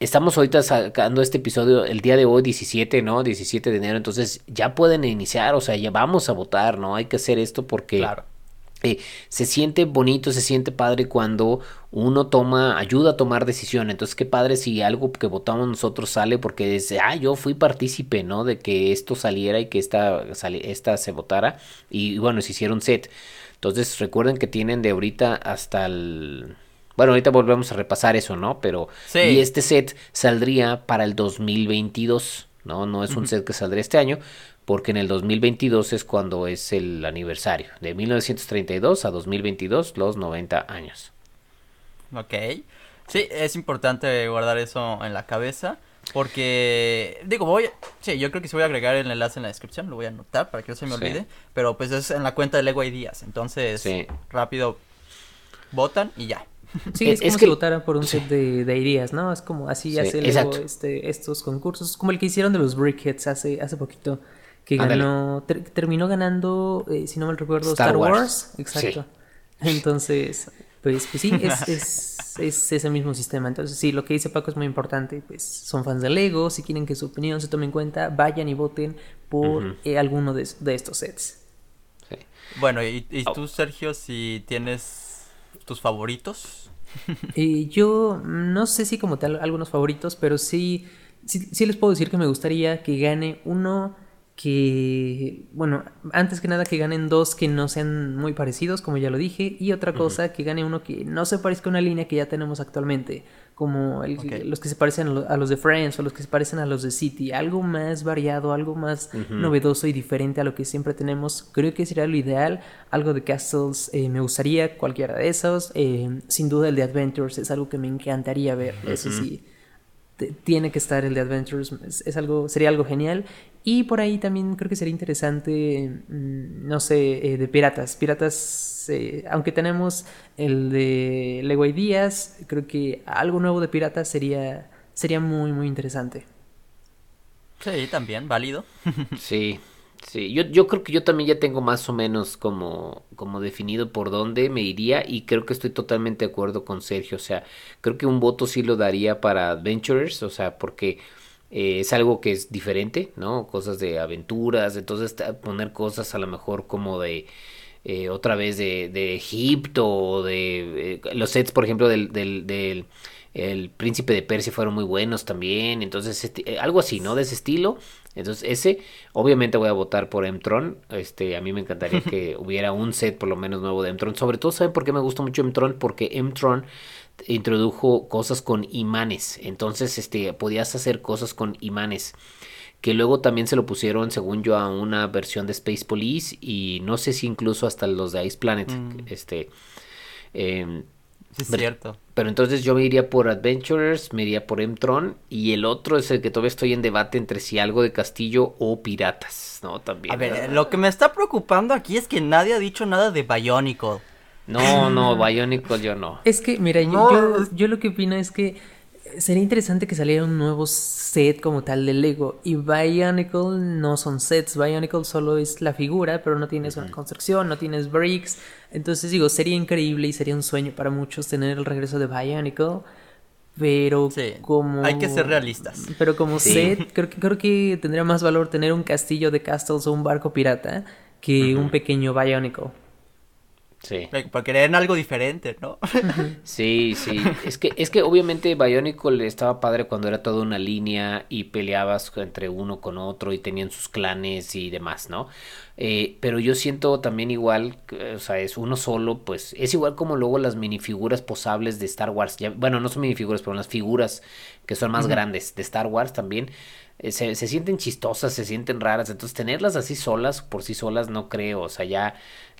estamos ahorita sacando este episodio el día de hoy, 17, ¿no? 17 de enero, entonces ya pueden iniciar, o sea, ya vamos a votar, ¿no? Hay que hacer esto porque... Claro. Eh, se siente bonito, se siente padre cuando uno toma, ayuda a tomar decisión. Entonces, qué padre si algo que votamos nosotros sale porque dice, ah, yo fui partícipe, ¿no? De que esto saliera y que esta, sali- esta se votara. Y, bueno, se hicieron set. Entonces, recuerden que tienen de ahorita hasta el... Bueno, ahorita volvemos a repasar eso, ¿no? Pero... Sí. Y este set saldría para el 2022, ¿no? No es un set que saldría este año, porque en el 2022 es cuando es el aniversario. De 1932 a 2022, los 90 años. Ok. Sí, es importante guardar eso en la cabeza. Porque, digo, voy, sí, yo creo que sí voy a agregar el enlace en la descripción, lo voy a anotar para que no se me Sí. olvide, pero pues es en la cuenta de Lego Ideas, entonces Sí. rápido votan y ya. Sí, Es- es, como es si que- votaran por un set de, de ideas, ¿no? Es como así Sí, hace luego este, estos concursos, como el que hicieron de los Brickheads hace, hace poquito, que ganó, ter- terminó ganando, eh, si no mal recuerdo, Star Star, Wars. Wars. Exacto. Entonces, pues, pues sí, es, es, es ese mismo sistema. Entonces, sí, lo que dice Paco es muy importante. Pues son fans de Lego, si quieren que su opinión se tome en cuenta, vayan y voten por eh, alguno de, de estos sets. Sí. Bueno, y, y Oh. tú, Sergio, si tienes tus favoritos. Eh, yo no sé si como tal algunos favoritos, pero sí, sí, sí les puedo decir que me gustaría que gane uno que, bueno, antes que nada que ganen dos que no sean muy parecidos, como ya lo dije, y otra cosa que gane uno que no se parezca a una línea que ya tenemos actualmente, como el- los que se parecen a, lo- a los de Friends o los que se parecen a los de City, algo más variado, algo más novedoso y diferente a lo que siempre tenemos, creo que sería lo ideal, algo de Castles eh, me gustaría, cualquiera de esos, eh, sin duda el de Adventures es algo que me encantaría ver, eso sí tiene que estar el de Adventures, es, es algo, sería algo genial. Y por ahí también creo que sería interesante, mm, no sé, eh, de piratas. Piratas, eh, aunque tenemos el de Lego Ideas, creo que algo nuevo de piratas sería, sería muy, muy interesante. Sí, también, válido. Sí, sí. Yo, yo creo que yo también ya tengo más o menos como, como definido por dónde me iría y creo que estoy totalmente de acuerdo con Sergio. O sea, creo que un voto sí lo daría para Adventurers, o sea, porque eh, es algo que es diferente, ¿no? Cosas de aventuras, entonces poner cosas a lo mejor como de... eh, otra vez de, de Egipto o de eh, los sets por ejemplo del, del, del el príncipe de Persia fueron muy buenos también entonces este, algo así no de ese estilo entonces ese obviamente voy a votar por Mtron este a mí me encantaría que hubiera un set por lo menos nuevo de Mtron sobre todo saben por qué me gusta mucho Mtron porque Mtron introdujo cosas con imanes entonces este podías hacer cosas con imanes que luego también se lo pusieron, según yo, a una versión de Space Police y no sé si incluso hasta los de Ice Planet. Mm. Este, em, Sí, es Pero- cierto. pero entonces yo me iría por Adventurers, me iría por Mtron y el otro es el que todavía estoy en debate entre si algo de Castillo o Piratas, ¿no? También. A ver, lo que me está preocupando aquí es que nadie ha dicho nada de Bionicle. No, no, Bionicle yo no. Es que, mira, yo, No, yo, yo lo que opino es que sería interesante que saliera un nuevo set como tal de Lego. Y Bionicle no son sets, Bionicle solo es la figura, pero no tienes una construcción, no tienes bricks. Entonces digo, sería increíble y sería un sueño para muchos tener el regreso de Bionicle. Pero Sí, como. hay que ser realistas. Pero como Sí. set, creo que, creo que tendría más valor tener un castillo de castles o un barco pirata que un pequeño Bionicle. Sí. Porque eran algo diferente, ¿no? Sí, sí. Es que, es que obviamente Bionicle estaba padre cuando era toda una línea y peleabas entre uno con otro y tenían sus clanes y demás, ¿no? Eh, pero yo siento también igual, o sea, es uno solo, pues es igual como luego las minifiguras posables de Star Wars. Ya- bueno, no son minifiguras, pero las figuras que son más grandes de Star Wars también. eh, se, se sienten chistosas, se sienten raras. Entonces, tenerlas así solas, por sí solas, no creo. O sea, ya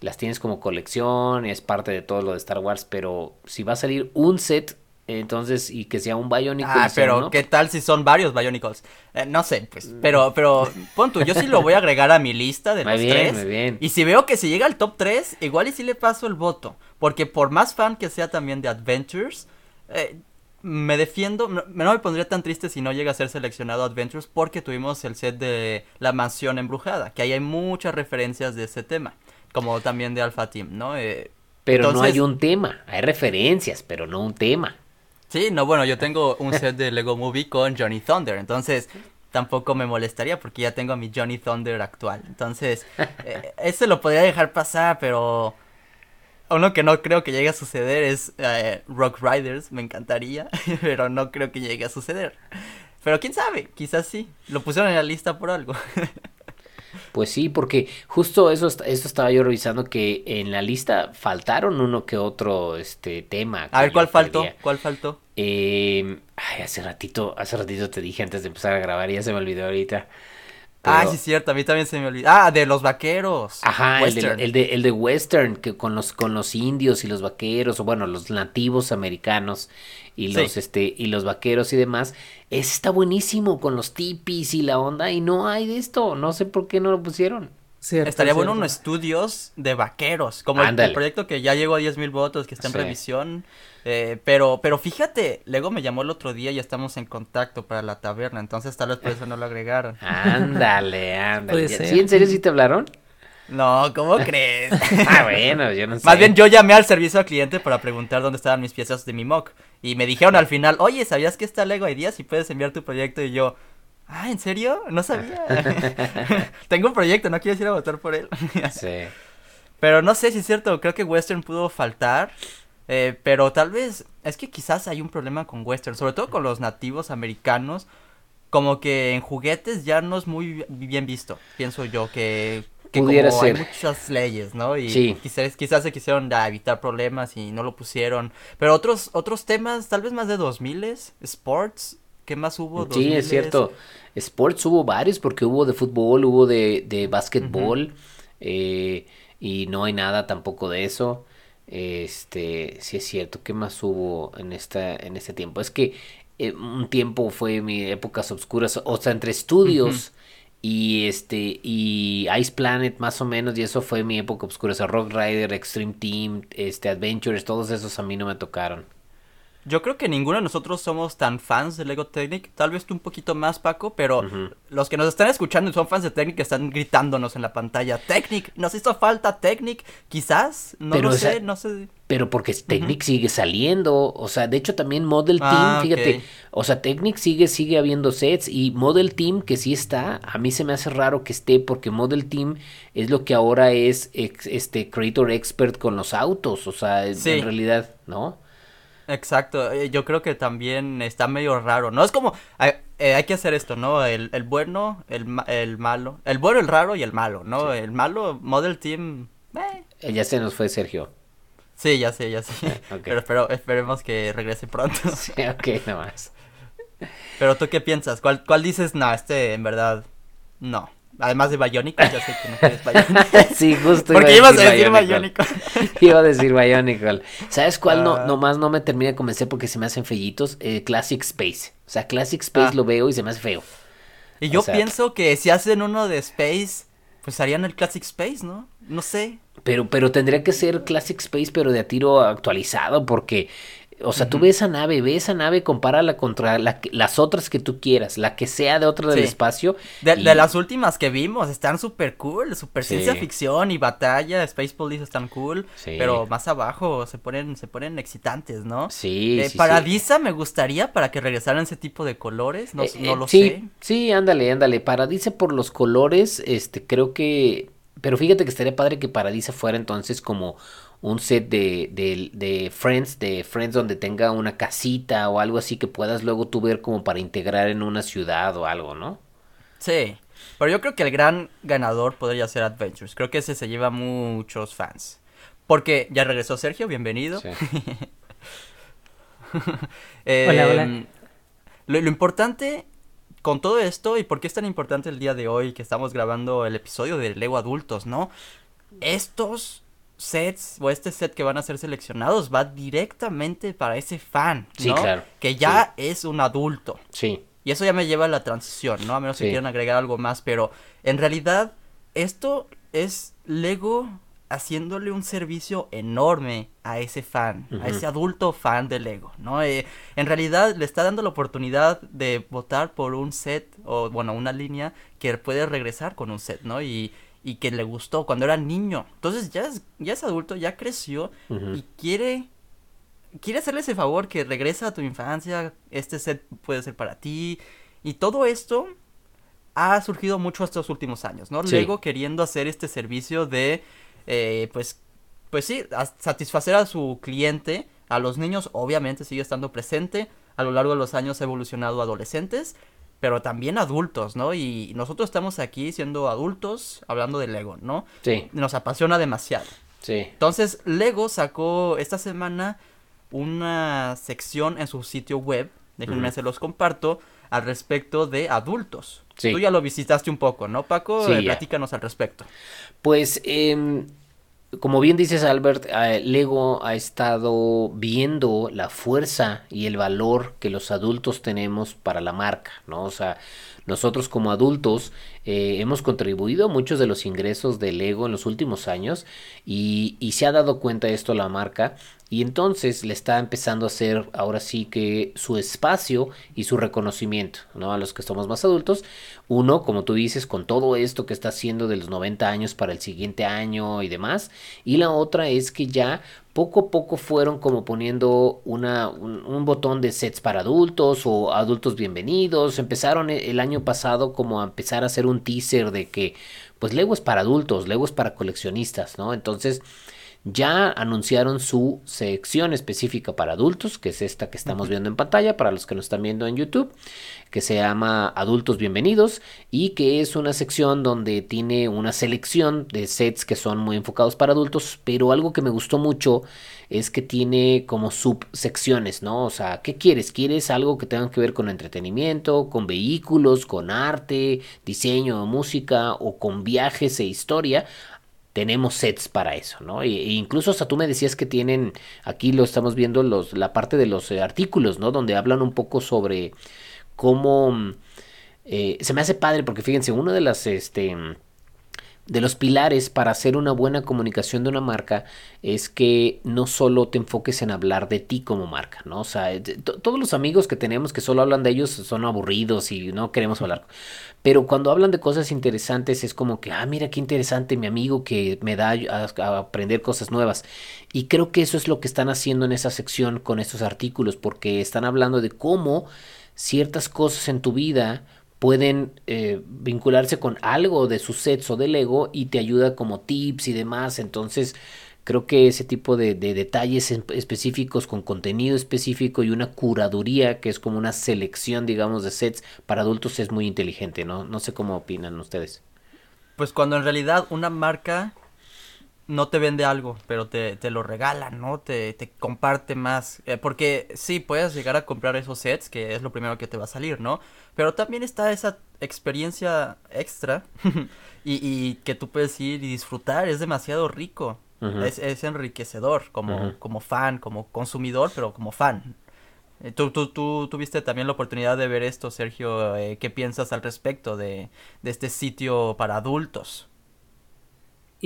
las tienes como colección, es parte de todo lo de Star Wars. Pero si va a salir un set, entonces, y que sea un Bionicle. Ah, pero ¿qué tal si son varios Bionicles? Eh, no sé, pues, pero, pero, pon tú, yo sí lo voy a agregar a mi lista de Muy los bien, tres. muy bien. Y si veo que si llega al top 3, igual y sí le paso el voto. Porque por más fan que sea también de Adventures, eh, me defiendo, no, no me pondría tan triste si no llega a ser seleccionado Adventures porque tuvimos el set de La Mansión Embrujada, que ahí hay muchas referencias de ese tema, como también de Alpha Team, ¿no? Eh, Pero no hay un tema. Hay referencias, pero no un tema. Sí, no, bueno, yo tengo un set de Lego Movie con Johnny Thunder, entonces tampoco me molestaría porque ya tengo a mi Johnny Thunder actual. Entonces, eh, ese lo podría dejar pasar, pero uno que no creo que llegue a suceder es eh, Rock Riders, me encantaría, pero no creo que llegue a suceder. Pero quién sabe, quizás sí, lo pusieron en la lista por algo. Pues sí, porque justo eso, est- eso estaba yo revisando que en la lista faltaron uno que otro este tema. A ver, ¿cuál faltó? quería. ¿Cuál faltó? Eh, ay, hace ratito, hace ratito te dije antes de empezar a grabar ya se me olvidó ahorita. Ah, Pero- sí, cierto, a mí también se me olvidó. Ah, de los vaqueros. Ajá, el de, el de, el de Western, que con los, con los indios y los vaqueros, o bueno, los nativos americanos y Sí. los, este, y los vaqueros y demás. Está buenísimo con los tipis y la onda, y no hay de esto. No sé por qué no lo pusieron. Cierto, Estaría bueno unos estudios de vaqueros, como el, proyecto que ya llegó a 10.000 votos, que está en Sí. revisión. eh, pero, pero fíjate, Lego me llamó el otro día y ya estamos en contacto para la taberna, entonces tal vez por eso no lo agregaron. Ándale, ándale. ¿Sí, en serio sí te hablaron? No, ¿cómo crees? Ah, bueno, yo no sé. Más bien yo llamé al servicio al cliente para preguntar dónde estaban mis piezas de mi mock. Y me dijeron al final, oye, ¿sabías que está Lego Ideas y puedes enviar tu proyecto? Y yo, ah, ¿en serio? No sabía. Tengo un proyecto, ¿no quieres ir a votar por él? Sí. Pero no sé si es cierto, creo que Western pudo faltar. eh, pero tal vez, es que quizás hay un problema con Western, sobre todo con los nativos americanos. Como que en juguetes ya no es muy bien visto, pienso yo, que, que Pudiera como ser. hay muchas leyes, ¿no? Y Sí. quizás, quizás se quisieron evitar problemas y no lo pusieron. Pero otros, otros temas, tal vez más de 2000 sports, ¿qué más hubo? Sí, 2000s? es cierto. Sports hubo varios porque hubo de fútbol, hubo de, de básquetbol eh, y no hay nada tampoco de eso. Este, sí es cierto. ¿Qué más hubo en esta en este tiempo? Es que eh, un tiempo fue mi épocas oscuras, o sea, entre estudios y este y Ice Planet más o menos y eso fue mi época oscura, o sea, Rock Rider, Extreme Team, este Adventures, todos esos a mí no me tocaron. Yo creo que ninguno de nosotros somos tan fans de Lego Technic. Tal vez tú un poquito más, Paco, pero los que nos están escuchando y son fans de Technic están gritándonos en la pantalla. Technic, nos hizo falta Technic. Quizás, no Pero lo esa- sé, no sé. Pero porque Technic sigue saliendo, o sea, de hecho también Model Ah, Team, fíjate, o sea, Technic sigue, sigue habiendo sets y Model Team que sí está, a mí se me hace raro que esté porque Model Team es lo que ahora es ex- este Creator Expert con los autos, o sea, Sí. en realidad, ¿no? Exacto, eh, yo creo que también está medio raro. No es como, hay, eh, hay que hacer esto, ¿no? El, el bueno, el, el malo. El bueno, el raro y el malo, ¿no? El malo, Model Team. eh, Eh, Ya se nos fue Sergio. Sí, ya sé, ya sé. Pero espero, esperemos que regrese pronto. Sí, ok, nada más. Pero tú qué piensas? ¿Cuál, cuál dices? No, este en verdad no. Además de Bionicle, ya sé que no quieres Bionicle. sí, justo. Porque iba ibas a decir Bionicle. Iba a decir Bionicle. ¿Sabes cuál no, Ah. nomás no me termina de convencer porque se me hacen fellitos? Eh, Classic Space. O sea, Classic Space Ah. lo veo y se me hace feo. Y yo sea- pienso que si hacen uno de Space, pues harían el Classic Space, ¿no? No sé. Pero, pero tendría que ser Classic Space, pero de a tiro actualizado, porque O sea, tú ves esa nave, ve esa nave, compárala contra las otras que tú quieras, la que sea de otra del espacio. De, las últimas que vimos, están súper cool, súper ciencia ficción y batalla, Space Police están cool, pero más abajo se ponen, se ponen excitantes, ¿no? Sí, eh, Paradisa me gustaría para que regresaran ese tipo de colores, no, eh, no lo sí, sé. Sí, ándale, ándale, Paradisa por los colores, este, creo que... Pero fíjate que estaría padre que Paradisa fuera entonces como un set de, de, de, Friends, de Friends donde tenga una casita o algo así que puedas luego tú ver como para integrar en una ciudad o algo, ¿no? Sí, pero yo creo que el gran ganador podría ser Adventures. Creo que ese se lleva muchos fans. Porque ya regresó Sergio, bienvenido. Sí. hola, hola. Em, lo, lo importante con todo esto y por qué es tan importante el día de hoy que estamos grabando el episodio de Lego Adultos, ¿no? Estos sets o este set que van a ser seleccionados va directamente para ese fan, ¿no? Sí, claro. Que ya es un adulto. Sí. Y eso ya me lleva a la transición, ¿no? A menos que quieran agregar algo más, pero en realidad esto es Lego haciéndole un servicio enorme a ese fan, a ese adulto fan de Lego, ¿no? Eh, en realidad le está dando la oportunidad de votar por un set o, bueno, una línea que puede regresar con un set, ¿no? Y, y que le gustó cuando era niño. Entonces ya es, ya es adulto, ya creció y quiere quiere hacerle ese favor que regresa a tu infancia, este set puede ser para ti. Y todo esto ha surgido mucho estos últimos años, ¿no? Lego queriendo hacer este servicio de eh, pues pues sí, satisfacer a su cliente, a los niños obviamente sigue estando presente, a lo largo de los años ha evolucionado a adolescentes pero también adultos, ¿no? Y nosotros estamos aquí siendo adultos hablando de Lego, ¿no? Sí. Nos apasiona demasiado. Sí. Entonces, Lego sacó esta semana una sección en su sitio web, déjenme se los comparto, al respecto de adultos. Sí. Tú ya lo visitaste un poco, ¿no, Paco? Sí, eh, platícanos al respecto. Pues, eh, como bien dices Albert, eh, Lego ha estado viendo la fuerza y el valor que los adultos tenemos para la marca, ¿no? O sea, nosotros como adultos eh, hemos contribuido a muchos de los ingresos de Lego en los últimos años y, se ha dado cuenta de esto la marca y entonces le está empezando a hacer ahora sí que su espacio y su reconocimiento, ¿no? A los que somos más adultos. Uno, como tú dices, con todo esto que está haciendo de los 90 años para el siguiente año y demás. Y la otra es que ya poco a poco fueron como poniendo una, un, botón de sets para adultos o adultos bienvenidos. Empezaron el año pasado como a empezar a hacer un teaser de que pues Lego es para adultos, Lego es para coleccionistas, ¿no? Entonces ya anunciaron su sección específica para adultos, que es esta que estamos viendo en pantalla para los que nos están viendo en YouTube, que se llama Adultos Bienvenidos y que es una sección donde tiene una selección de sets que son muy enfocados para adultos, pero algo que me gustó mucho es que tiene como subsecciones, ¿no? O sea, ¿qué quieres? ¿Quieres algo que tenga que ver con entretenimiento, con vehículos, con arte, diseño, música o con viajes e historia? tenemos sets para eso, ¿no? E, incluso hasta tú me decías que tienen, aquí lo estamos viendo, los, la parte de los eh, artículos, ¿no? Donde hablan un poco sobre cómo... Mm, eh, se me hace padre porque fíjense, uno de las, este, de los pilares para hacer una buena comunicación de una marca es que no solo te enfoques en hablar de ti como marca, ¿no? O sea, todos los amigos que tenemos que solo hablan de ellos son aburridos y no queremos hablar. Pero cuando hablan de cosas interesantes es como que, ah, mira qué interesante mi amigo que me da a, aprender cosas nuevas. Y creo que eso es lo que están haciendo en esa sección con estos artículos, porque están hablando de cómo ciertas cosas en tu vida pueden eh, vincularse con algo de su sets o del ego y te ayuda como tips y demás. Entonces, creo que ese tipo de, detalles específicos con contenido específico y una curaduría que es como una selección, digamos, de sets para adultos es muy inteligente, ¿no? No sé cómo opinan ustedes. Pues cuando en realidad una marca no te vende algo, pero te, te lo regala, ¿no? Te, te comparte más. Eh, porque sí, puedes llegar a comprar esos sets, que es lo primero que te va a salir, ¿no? Pero también está esa experiencia extra y, y, que tú puedes ir y disfrutar. Es demasiado rico. es, es, enriquecedor como, como fan, como consumidor, pero como fan. Eh, ¿Tú, tú, tú tuviste también la oportunidad de ver esto, Sergio. Eh, ¿Qué piensas al respecto de, de este sitio para adultos?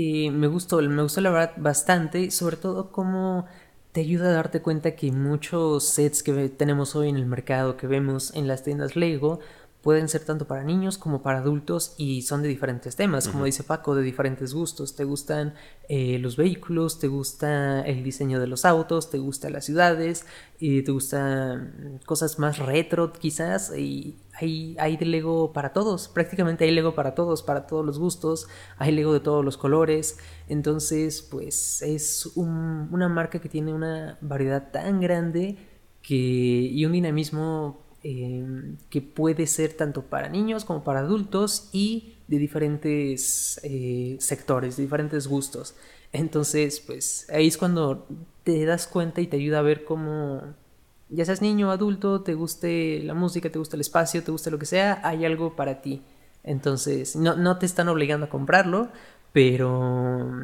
Y me gustó, me gustó la verdad bastante, sobre todo cómo te ayuda a darte cuenta que muchos sets que tenemos hoy en el mercado, que vemos en las tiendas Lego, pueden ser tanto para niños como para adultos y son de diferentes temas, como dice Paco, de diferentes gustos. Te gustan eh, los vehículos, te gusta el diseño de los autos, te gustan las ciudades, y te gustan cosas más retro quizás, y hay, hay de Lego para todos, prácticamente hay Lego para todos, para todos los gustos, hay Lego de todos los colores, entonces pues es una marca que tiene una variedad tan grande que, y un dinamismo Em, que puede ser tanto para niños como para adultos y de diferentes eh, sectores, de diferentes gustos. Entonces, pues ahí es cuando te das cuenta y te ayuda a ver cómo, ya seas niño o adulto, te guste la música, te gusta el espacio, te gusta lo que sea, hay algo para ti. Entonces, no, no te están obligando a comprarlo, pero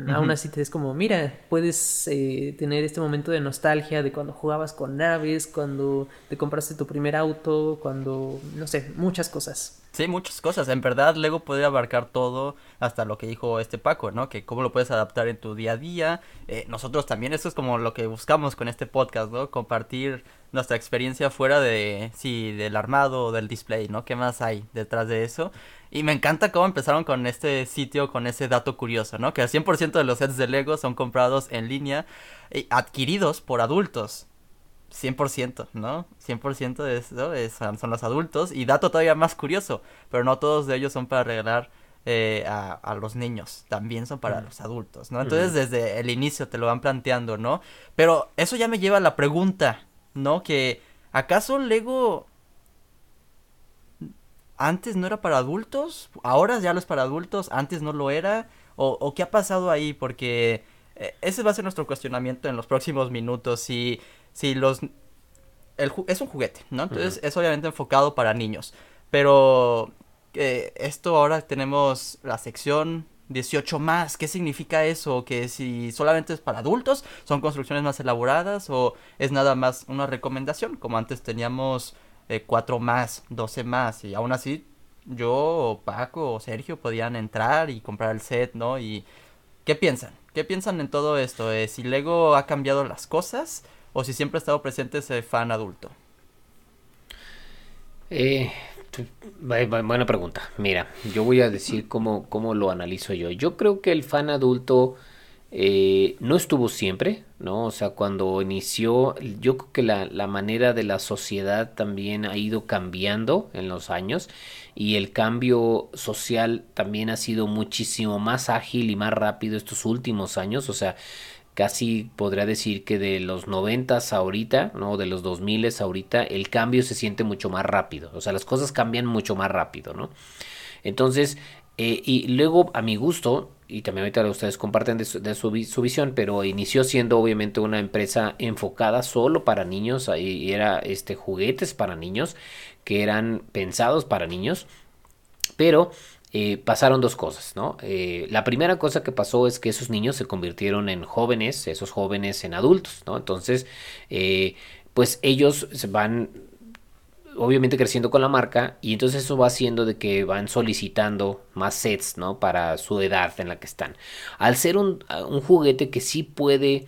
aún así te es como, mira, puedes eh, tener este momento de nostalgia de cuando jugabas con naves, cuando te compraste tu primer auto, cuando, no sé, muchas cosas. Sí, muchas cosas. En verdad, Lego podría abarcar todo, hasta lo que dijo este Paco, ¿no? Que cómo lo puedes adaptar en tu día a día. Eh, nosotros también, eso es como lo que buscamos con este podcast, ¿no? Compartir nuestra experiencia fuera de, sí, del armado o del display, ¿no? ¿Qué más hay detrás de eso? Y me encanta cómo empezaron con este sitio, con ese dato curioso, ¿no? Que el 100% de los sets de Lego son comprados en línea y adquiridos por adultos. 100%, ¿no? 100% de eso son los adultos. Y dato todavía más curioso, pero no todos de ellos son para regalar eh, a, los niños, también son para mm. los adultos, ¿no? Entonces mm. desde el inicio te lo van planteando, ¿no? Pero eso ya me lleva a la pregunta, ¿no? Que ¿acaso Lego antes no era para adultos, ahora ya lo es para adultos, antes no lo era, o, qué ha pasado ahí, porque eh, ese va a ser nuestro cuestionamiento en los próximos minutos, si, si los... El, es un juguete, ¿no? Entonces es obviamente enfocado para niños, pero eh, esto ahora tenemos la sección 18 más, ¿qué significa eso? Que si solamente es para adultos, son construcciones más elaboradas o es nada más una recomendación, como antes teníamos cuatro más, 12 más, y aún así yo, Paco o Sergio podían entrar y comprar el set, ¿no? Y ¿qué piensan? ¿Qué piensan en todo esto? Eh, ¿Si Lego ha cambiado las cosas o si siempre ha estado presente ese fan adulto? Eh, buena pregunta. Mira, yo voy a decir cómo, cómo lo analizo yo. Yo creo que el fan adulto eh, no estuvo siempre, ¿no? O sea, cuando inició, yo creo que la, la, manera de la sociedad también ha ido cambiando en los años y el cambio social también ha sido muchísimo más ágil y más rápido estos últimos años, o sea, casi podría decir que de los noventas ahorita, ¿no? De los dos miles ahorita, el cambio se siente mucho más rápido, o sea, las cosas cambian mucho más rápido, ¿no? Entonces, eh, y luego, a mi gusto, y también ahorita ustedes comparten de, su, visión, pero inició siendo obviamente una empresa enfocada solo para niños, y era este juguetes para niños que eran pensados para niños, pero eh, pasaron dos cosas, ¿no? Eh, la primera cosa que pasó es que esos niños se convirtieron en jóvenes, esos jóvenes en adultos, ¿no? Entonces, pues ellos van obviamente creciendo con la marca y entonces eso va haciendo de que van solicitando más sets, ¿no? Para su edad en la que están. Al ser un, un juguete que sí puede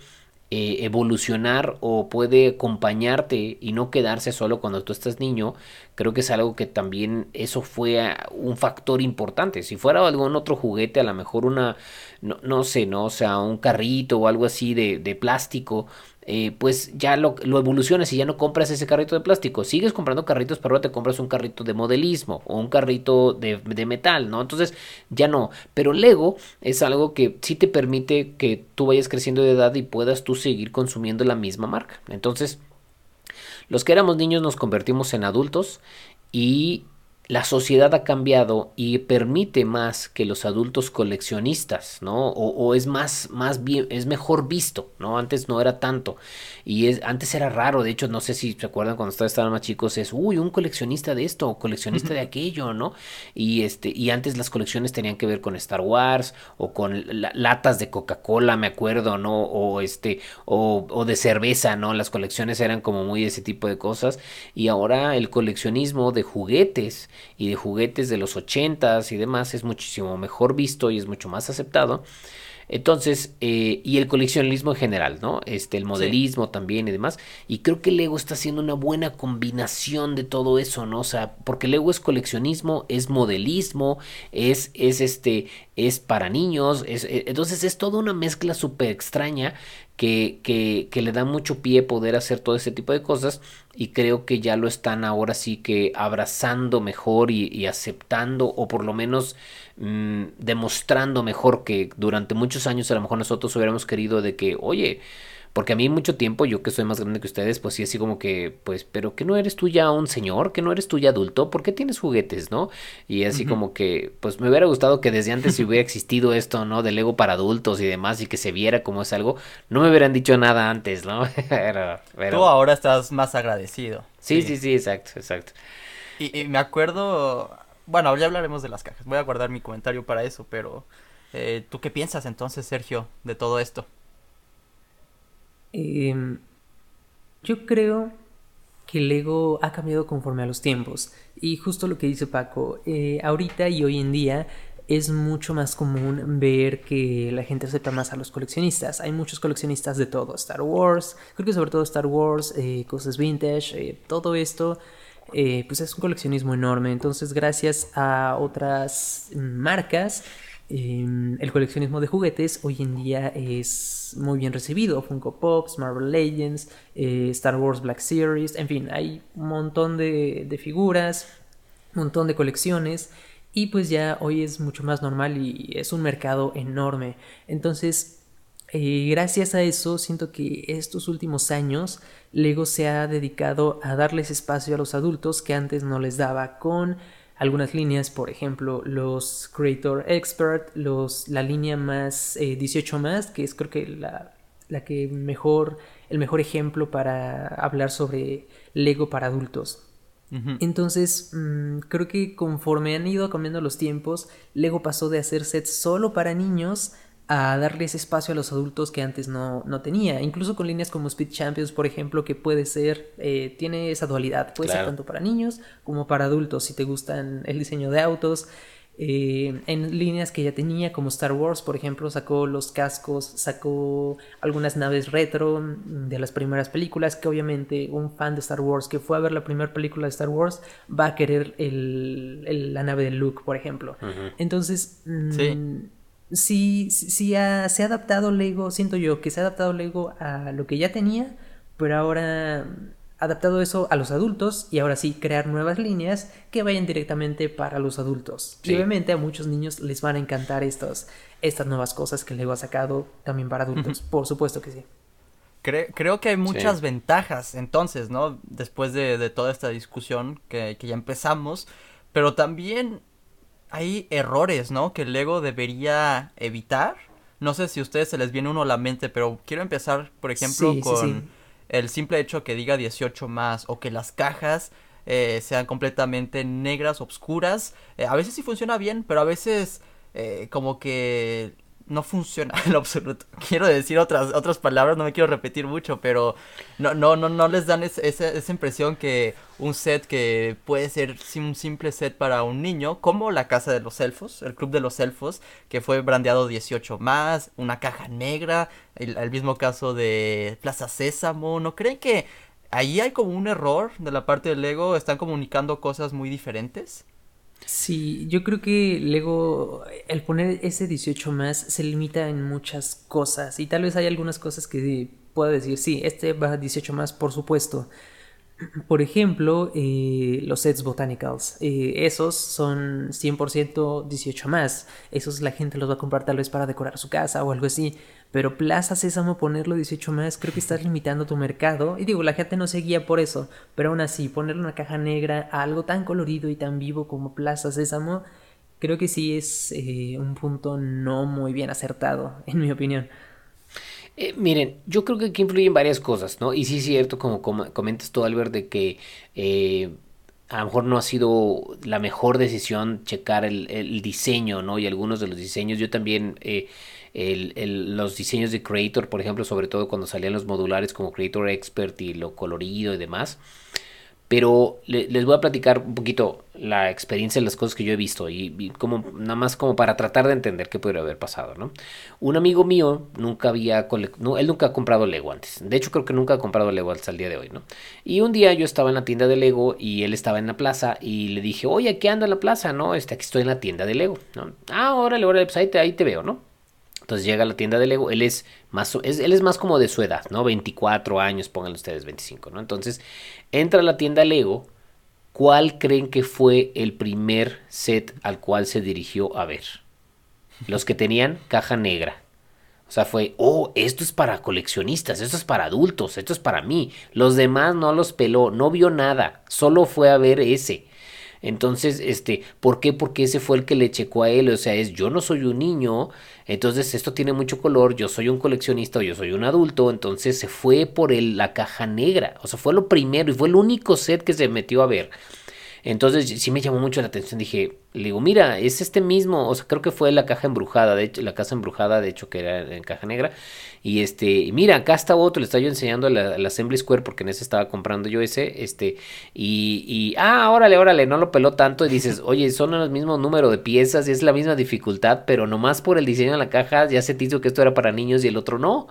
eh, evolucionar o puede acompañarte y no quedarse solo cuando tú estás niño, creo que es algo que también eso fue un factor importante. Si fuera algún otro juguete, a lo mejor una, no, no sé, no, o sea, un carrito o algo así de, de plástico, eh, pues ya lo, lo, evolucionas y ya no compras ese carrito de plástico. Sigues comprando carritos, pero ahora te compras un carrito de modelismo o un carrito de, de, metal, ¿no? Entonces ya no. Pero Lego es algo que sí te permite que tú vayas creciendo de edad y puedas tú seguir consumiendo la misma marca. Entonces, los que éramos niños nos convertimos en adultos y la sociedad ha cambiado y permite más que los adultos coleccionistas, ¿no? O, es más, más bien, es mejor visto, ¿no? Antes no era tanto. Y es, antes era raro, de hecho, no sé si se acuerdan cuando estaban más chicos, es, uy, un coleccionista de esto, o coleccionista de aquello, ¿no? Y este, y antes las colecciones tenían que ver con Star Wars, o con latas de Coca-Cola, me acuerdo, ¿no? O este, o, o de cerveza, ¿no? Las colecciones eran como muy ese tipo de cosas. Y ahora el coleccionismo de juguetes y de juguetes de los ochentas y demás es muchísimo mejor visto y es mucho más aceptado. Entonces, eh, y el coleccionismo en general, ¿no? Este, el modelismo también y demás. Y creo que Lego está haciendo una buena combinación de todo eso, ¿no? O sea, porque Lego es coleccionismo, es modelismo, es, es este, es para niños, es, eh, entonces es toda una mezcla súper extraña que, que, que, le da mucho pie poder hacer todo ese tipo de cosas y creo que ya lo están ahora sí que abrazando mejor y, aceptando o por lo menos mmm, demostrando mejor que durante muchos años a lo mejor nosotros hubiéramos querido de que, oye, porque a mí mucho tiempo, yo que soy más grande que ustedes, pues sí, así como que, pues, pero que no eres tú ya un señor, que no eres tú ya adulto, ¿por qué tienes juguetes, no? Y así como que, pues me hubiera gustado que desde antes si hubiera existido esto, ¿no? Del Lego para adultos y demás, y que se viera como es algo, no me hubieran dicho nada antes, ¿no? pero, Tú ahora estás más agradecido. Sí, sí, sí, exacto, exacto. Y, me acuerdo, bueno, ya hablaremos de las cajas, voy a guardar mi comentario para eso, pero... Eh, ¿Tú qué piensas entonces, Sergio, de todo esto? Em, yo creo que el ego ha cambiado conforme a los tiempos. Y justo lo que dice Paco, eh, ahorita y hoy en día es mucho más común ver que la gente acepta más a los coleccionistas. Hay muchos coleccionistas de todo, Star Wars, creo que sobre todo Star Wars, eh, cosas vintage, eh, todo esto. pues es un coleccionismo enorme. Entonces, gracias a otras marcas, Em, el coleccionismo de juguetes hoy en día es muy bien recibido. Funko Pops, Marvel Legends, eh, Star Wars Black Series, en fin, hay un montón de, figuras, un montón de colecciones. Y pues ya hoy es mucho más normal y es un mercado enorme. Entonces, eh, gracias a eso, siento que estos últimos años Lego se ha dedicado a darles espacio a los adultos que antes no les daba con algunas líneas, por ejemplo, los Creator Expert, los, la línea más 18 eh, más, que es creo que la, la, que mejor, el mejor ejemplo para hablar sobre Lego para adultos. Entonces, mm, creo que conforme han ido cambiando los tiempos, Lego pasó de hacer sets solo para niños a darles espacio a los adultos que antes no, no, tenía. Incluso con líneas como Speed Champions, por ejemplo, que puede ser, eh, tiene esa dualidad, puede ser tanto para niños como para adultos, si te gustan el diseño de autos. Eh, en líneas que ya tenía, como Star Wars, por ejemplo, sacó los cascos, sacó algunas naves retro de las primeras películas, que obviamente un fan de Star Wars que fue a ver la primera película de Star Wars va a querer el, la nave de Luke, por ejemplo. Entonces, mm, sí, sí se ha adaptado Lego, siento yo que se ha adaptado Lego a lo que ya tenía, pero ahora adaptado eso a los adultos y ahora sí crear nuevas líneas que vayan directamente para los adultos. Y obviamente a muchos niños les van a encantar estas, estas nuevas cosas que Lego ha sacado también para adultos, por supuesto que sí. creo que hay muchas ventajas entonces, ¿no? Después de, toda esta discusión que, que ya empezamos, pero también hay errores, ¿no? Que el Lego debería evitar. No sé si a ustedes se les viene uno a la mente, pero quiero empezar, por ejemplo, con el simple hecho que diga 18 más o que las cajas eh, sean completamente negras, obscuras. Eh, a veces sí funciona bien, pero a veces eh, como que no funciona en absoluto. Quiero decir otras, otras palabras, no me quiero repetir mucho, pero no, no, no, no les dan esa, esa impresión que un set que puede ser un simple set para un niño, como la Casa de los Elfos, el Club de los Elfos, que fue brandeado 18 más, una caja negra, el, el mismo caso de Plaza Sésamo, ¿no creen que ahí hay como un error de la parte del Lego? ¿Están comunicando cosas muy diferentes? Sí, yo creo que luego el poner ese 18 más se limita en muchas cosas y tal vez hay algunas cosas que pueda decir, sí, este va a 18 más, por supuesto, por ejemplo, eh, los sets botanicals. Eh, esos son 100% 18 más. Esos la gente los va a comprar tal vez para decorar su casa o algo así. Pero Plaza Sésamo ponerlo 18 más, creo que estás limitando tu mercado. Y digo, la gente no se guía por eso. Pero aún así, ponerle una caja negra a algo tan colorido y tan vivo como Plaza Sésamo, creo que sí es eh, un punto no muy bien acertado, en mi opinión. Eh, miren, yo creo que aquí influyen varias cosas, ¿no? Y sí es cierto, como, comentas tú, Albert, de que eh, a lo mejor no ha sido la mejor decisión checar el, diseño, ¿no? Y algunos de los diseños, yo también, eh, los diseños de Creator, por ejemplo, sobre todo cuando salían los modulares como Creator Expert y lo colorido y demás, Pero les voy a platicar un poquito la experiencia las cosas que yo he visto y, como nada más como para tratar de entender qué podría haber pasado, ¿no? Un amigo mío nunca había él nunca ha comprado Lego antes. De hecho creo que nunca ha comprado Lego hasta el día de hoy, ¿no? Y un día yo estaba en la tienda de Lego y él estaba en la plaza y le dije, "Oye, ¿qué anda en la plaza?" No, este aquí estoy en la tienda de Lego, ¿no? Ah, órale, órale, pues ahí ahí te veo, ¿no? Entonces llega a la tienda de Lego, él es más, él es más como de su edad, ¿no? 24 años, pónganle ustedes 25, ¿no? Entonces entra a la tienda Lego, ¿cuál creen que fue el primer set al cual se dirigió a ver? Los que tenían caja negra. O sea, fue, oh, esto es para coleccionistas, esto es para adultos, esto es para mí. Los demás no los peló, no vio nada, solo fue a ver ese. Entonces, este, ¿por qué? Porque ese fue el que le checó a él, o sea, es yo no soy un niño, entonces esto tiene mucho color, yo soy un coleccionista o yo soy un adulto, entonces se fue por el, la caja negra, o sea, fue lo primero y fue el único set que se metió a ver. Entonces sí me llamó mucho la atención. Dije, le digo, mira, es este mismo. O sea, creo que fue la caja embrujada, de hecho, la casa embrujada, de hecho, que era en caja negra. Y este, mira, acá está otro, le estaba yo enseñando el Assembly Square, porque en ese estaba comprando yo ese. Este, y, y, ah, órale, órale, no lo peló tanto. Y dices, oye, son el mismo número de piezas y es la misma dificultad, pero nomás por el diseño de la caja ya se te hizo que esto era para niños y el otro no.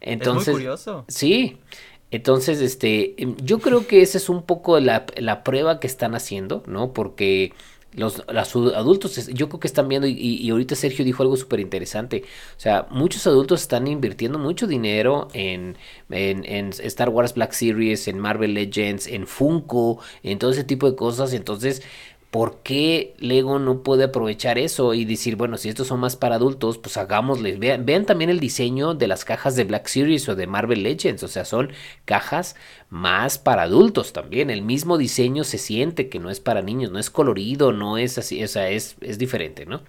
Entonces, es muy curioso. Sí. Entonces, este, em, yo creo que esa es un poco la, la prueba que están haciendo, ¿no? Porque los, adultos, yo creo que están viendo, y, y ahorita Sergio dijo algo súper interesante, o sea, muchos adultos están invirtiendo mucho dinero en, en, en, Star Wars Black Series, en Marvel Legends, en Funko, en todo ese tipo de cosas, entonces ¿por qué Lego no puede aprovechar eso y decir, bueno, si estos son más para adultos, pues hagámosles. Vean, vean, también el diseño de las cajas de Black Series o de Marvel Legends, o sea, son cajas más para adultos también. El mismo diseño se siente que no es para niños, no es colorido, no es así, o sea, es, es diferente, ¿no?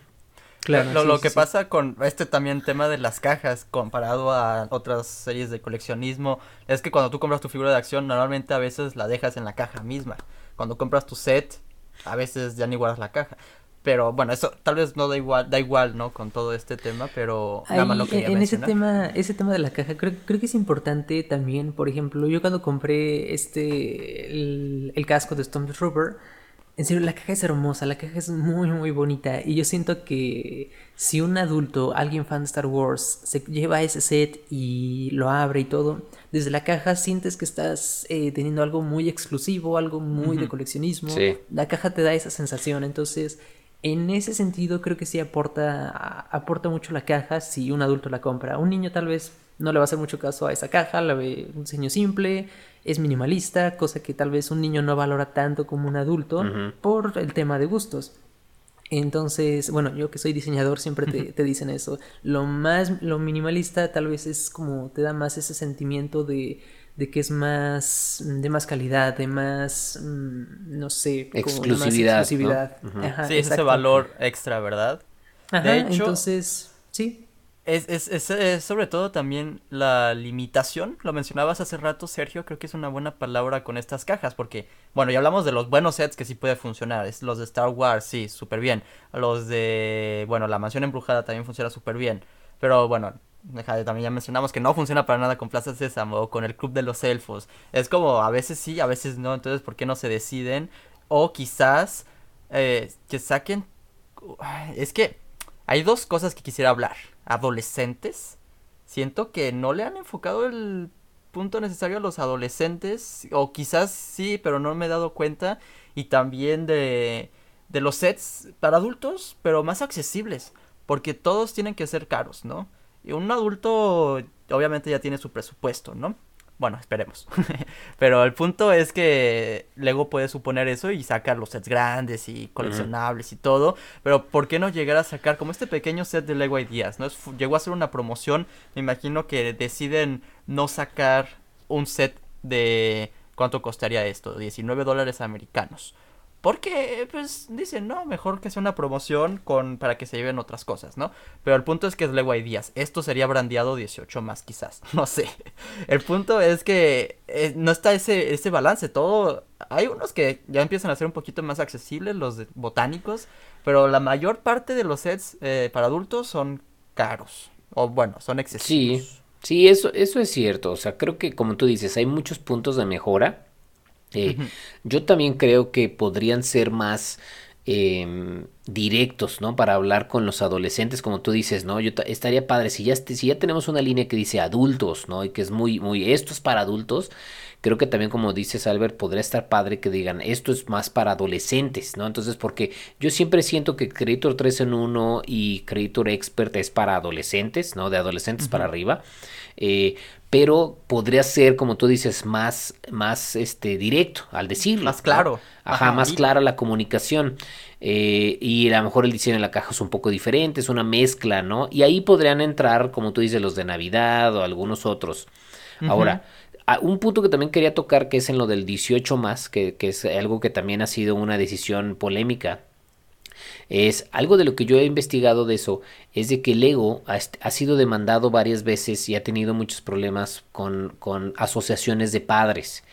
Claro, lo, que pasa con este también tema de las cajas comparado a otras series de coleccionismo es que cuando tú compras tu figura de acción normalmente a veces la dejas en la caja misma. Cuando compras tu set a veces ya ni guardas la caja. Pero bueno, eso tal vez no da igual, da igual, ¿no? Con todo este tema, pero nada más lo que En ese tema, ese tema de la caja, creo, creo que es importante también, por ejemplo, yo cuando compré este, el, el casco de Stormtrooper, en serio, la caja es hermosa, la caja es muy, muy bonita. Y yo siento que si un adulto, alguien fan de Star Wars, se lleva ese set y lo abre y todo, desde la caja sientes que estás eh, teniendo algo muy exclusivo, algo muy de coleccionismo. La caja te da esa sensación. Entonces, en ese sentido, creo que sí aporta, aporta mucho la caja si un adulto la compra. Un niño tal vez no le va a hacer mucho caso a esa caja, la ve un diseño simple, es minimalista, cosa que tal vez un niño no valora tanto como un adulto por el tema de gustos. Entonces, bueno, yo que soy diseñador siempre te, dicen eso. Lo más, lo minimalista tal vez es como te da más ese sentimiento de, de que es más, de más calidad, de más, mm, no sé, exclusividad. exclusividad. sí, ese valor extra, ¿verdad? de hecho, entonces, sí. Es, es, es, sobre todo también la limitación, lo mencionabas hace rato Sergio, creo que es una buena palabra con estas cajas, porque, bueno, ya hablamos de los buenos sets que sí puede funcionar, es los de Star Wars, sí, súper bien, los de, bueno, la mansión embrujada también funciona súper bien, pero bueno, también ya mencionamos que no funciona para nada con Plaza Sésamo o con el Club de los Elfos, es como a veces sí, a veces no, entonces, ¿por qué no se deciden? O quizás eh, que saquen, es que hay dos cosas que quisiera hablar adolescentes, siento que no le han enfocado el punto necesario a los adolescentes, o quizás sí, pero no me he dado cuenta, y también de, de los sets para adultos, pero más accesibles, porque todos tienen que ser caros, ¿no? Y un adulto obviamente ya tiene su presupuesto, ¿no? Bueno, esperemos. Pero el punto es que Lego puede suponer eso y sacar los sets grandes y coleccionables y todo. Pero ¿por qué no llegar a sacar como este pequeño set de Lego Ideas? ¿no? llegó a ser una promoción. Me imagino que deciden no sacar un set de... ¿Cuánto costaría esto? 19 dólares americanos. Porque, pues, dicen, no, mejor que sea una promoción con para que se lleven otras cosas, ¿no? Pero el punto es que es Lego Ideas. Esto sería brandeado 18 más, quizás. No sé. El punto es que eh, no está ese, ese balance. Todo. Hay unos que ya empiezan a ser un poquito más accesibles, los botánicos. Pero la mayor parte de los sets eh, para adultos son caros. O bueno, son excesivos. Sí. Sí, eso, eso es cierto. O sea, creo que como tú dices, hay muchos puntos de mejora Eh, yo también creo que podrían ser más em, directos, ¿no? Para hablar con los adolescentes, como tú dices, ¿no? Yo estaría padre si ya, si ya tenemos una línea que dice adultos, ¿no? Y que es muy, muy, esto es para adultos. Creo que también, como dices, Albert, podría estar padre que digan, esto es más para adolescentes, ¿no? Entonces, porque yo siempre siento que Creator 3 en 1 y Creator Expert es para adolescentes, ¿no? De adolescentes para arriba. Eh, pero podría ser, como tú dices, más, más este, directo al decirlo. Más claro. Ajá, más clara la comunicación. Eh, y a lo mejor el diseño de la caja es un poco diferente, es una mezcla, ¿no? Y ahí podrían entrar, como tú dices, los de Navidad o algunos otros. Ahora, un punto que también quería tocar, que es en lo del 18 más, que, que es algo que también ha sido una decisión polémica es algo de lo que yo he investigado de eso, es de que Lego ha, ha sido demandado varias veces y ha tenido muchos problemas con, con asociaciones de padres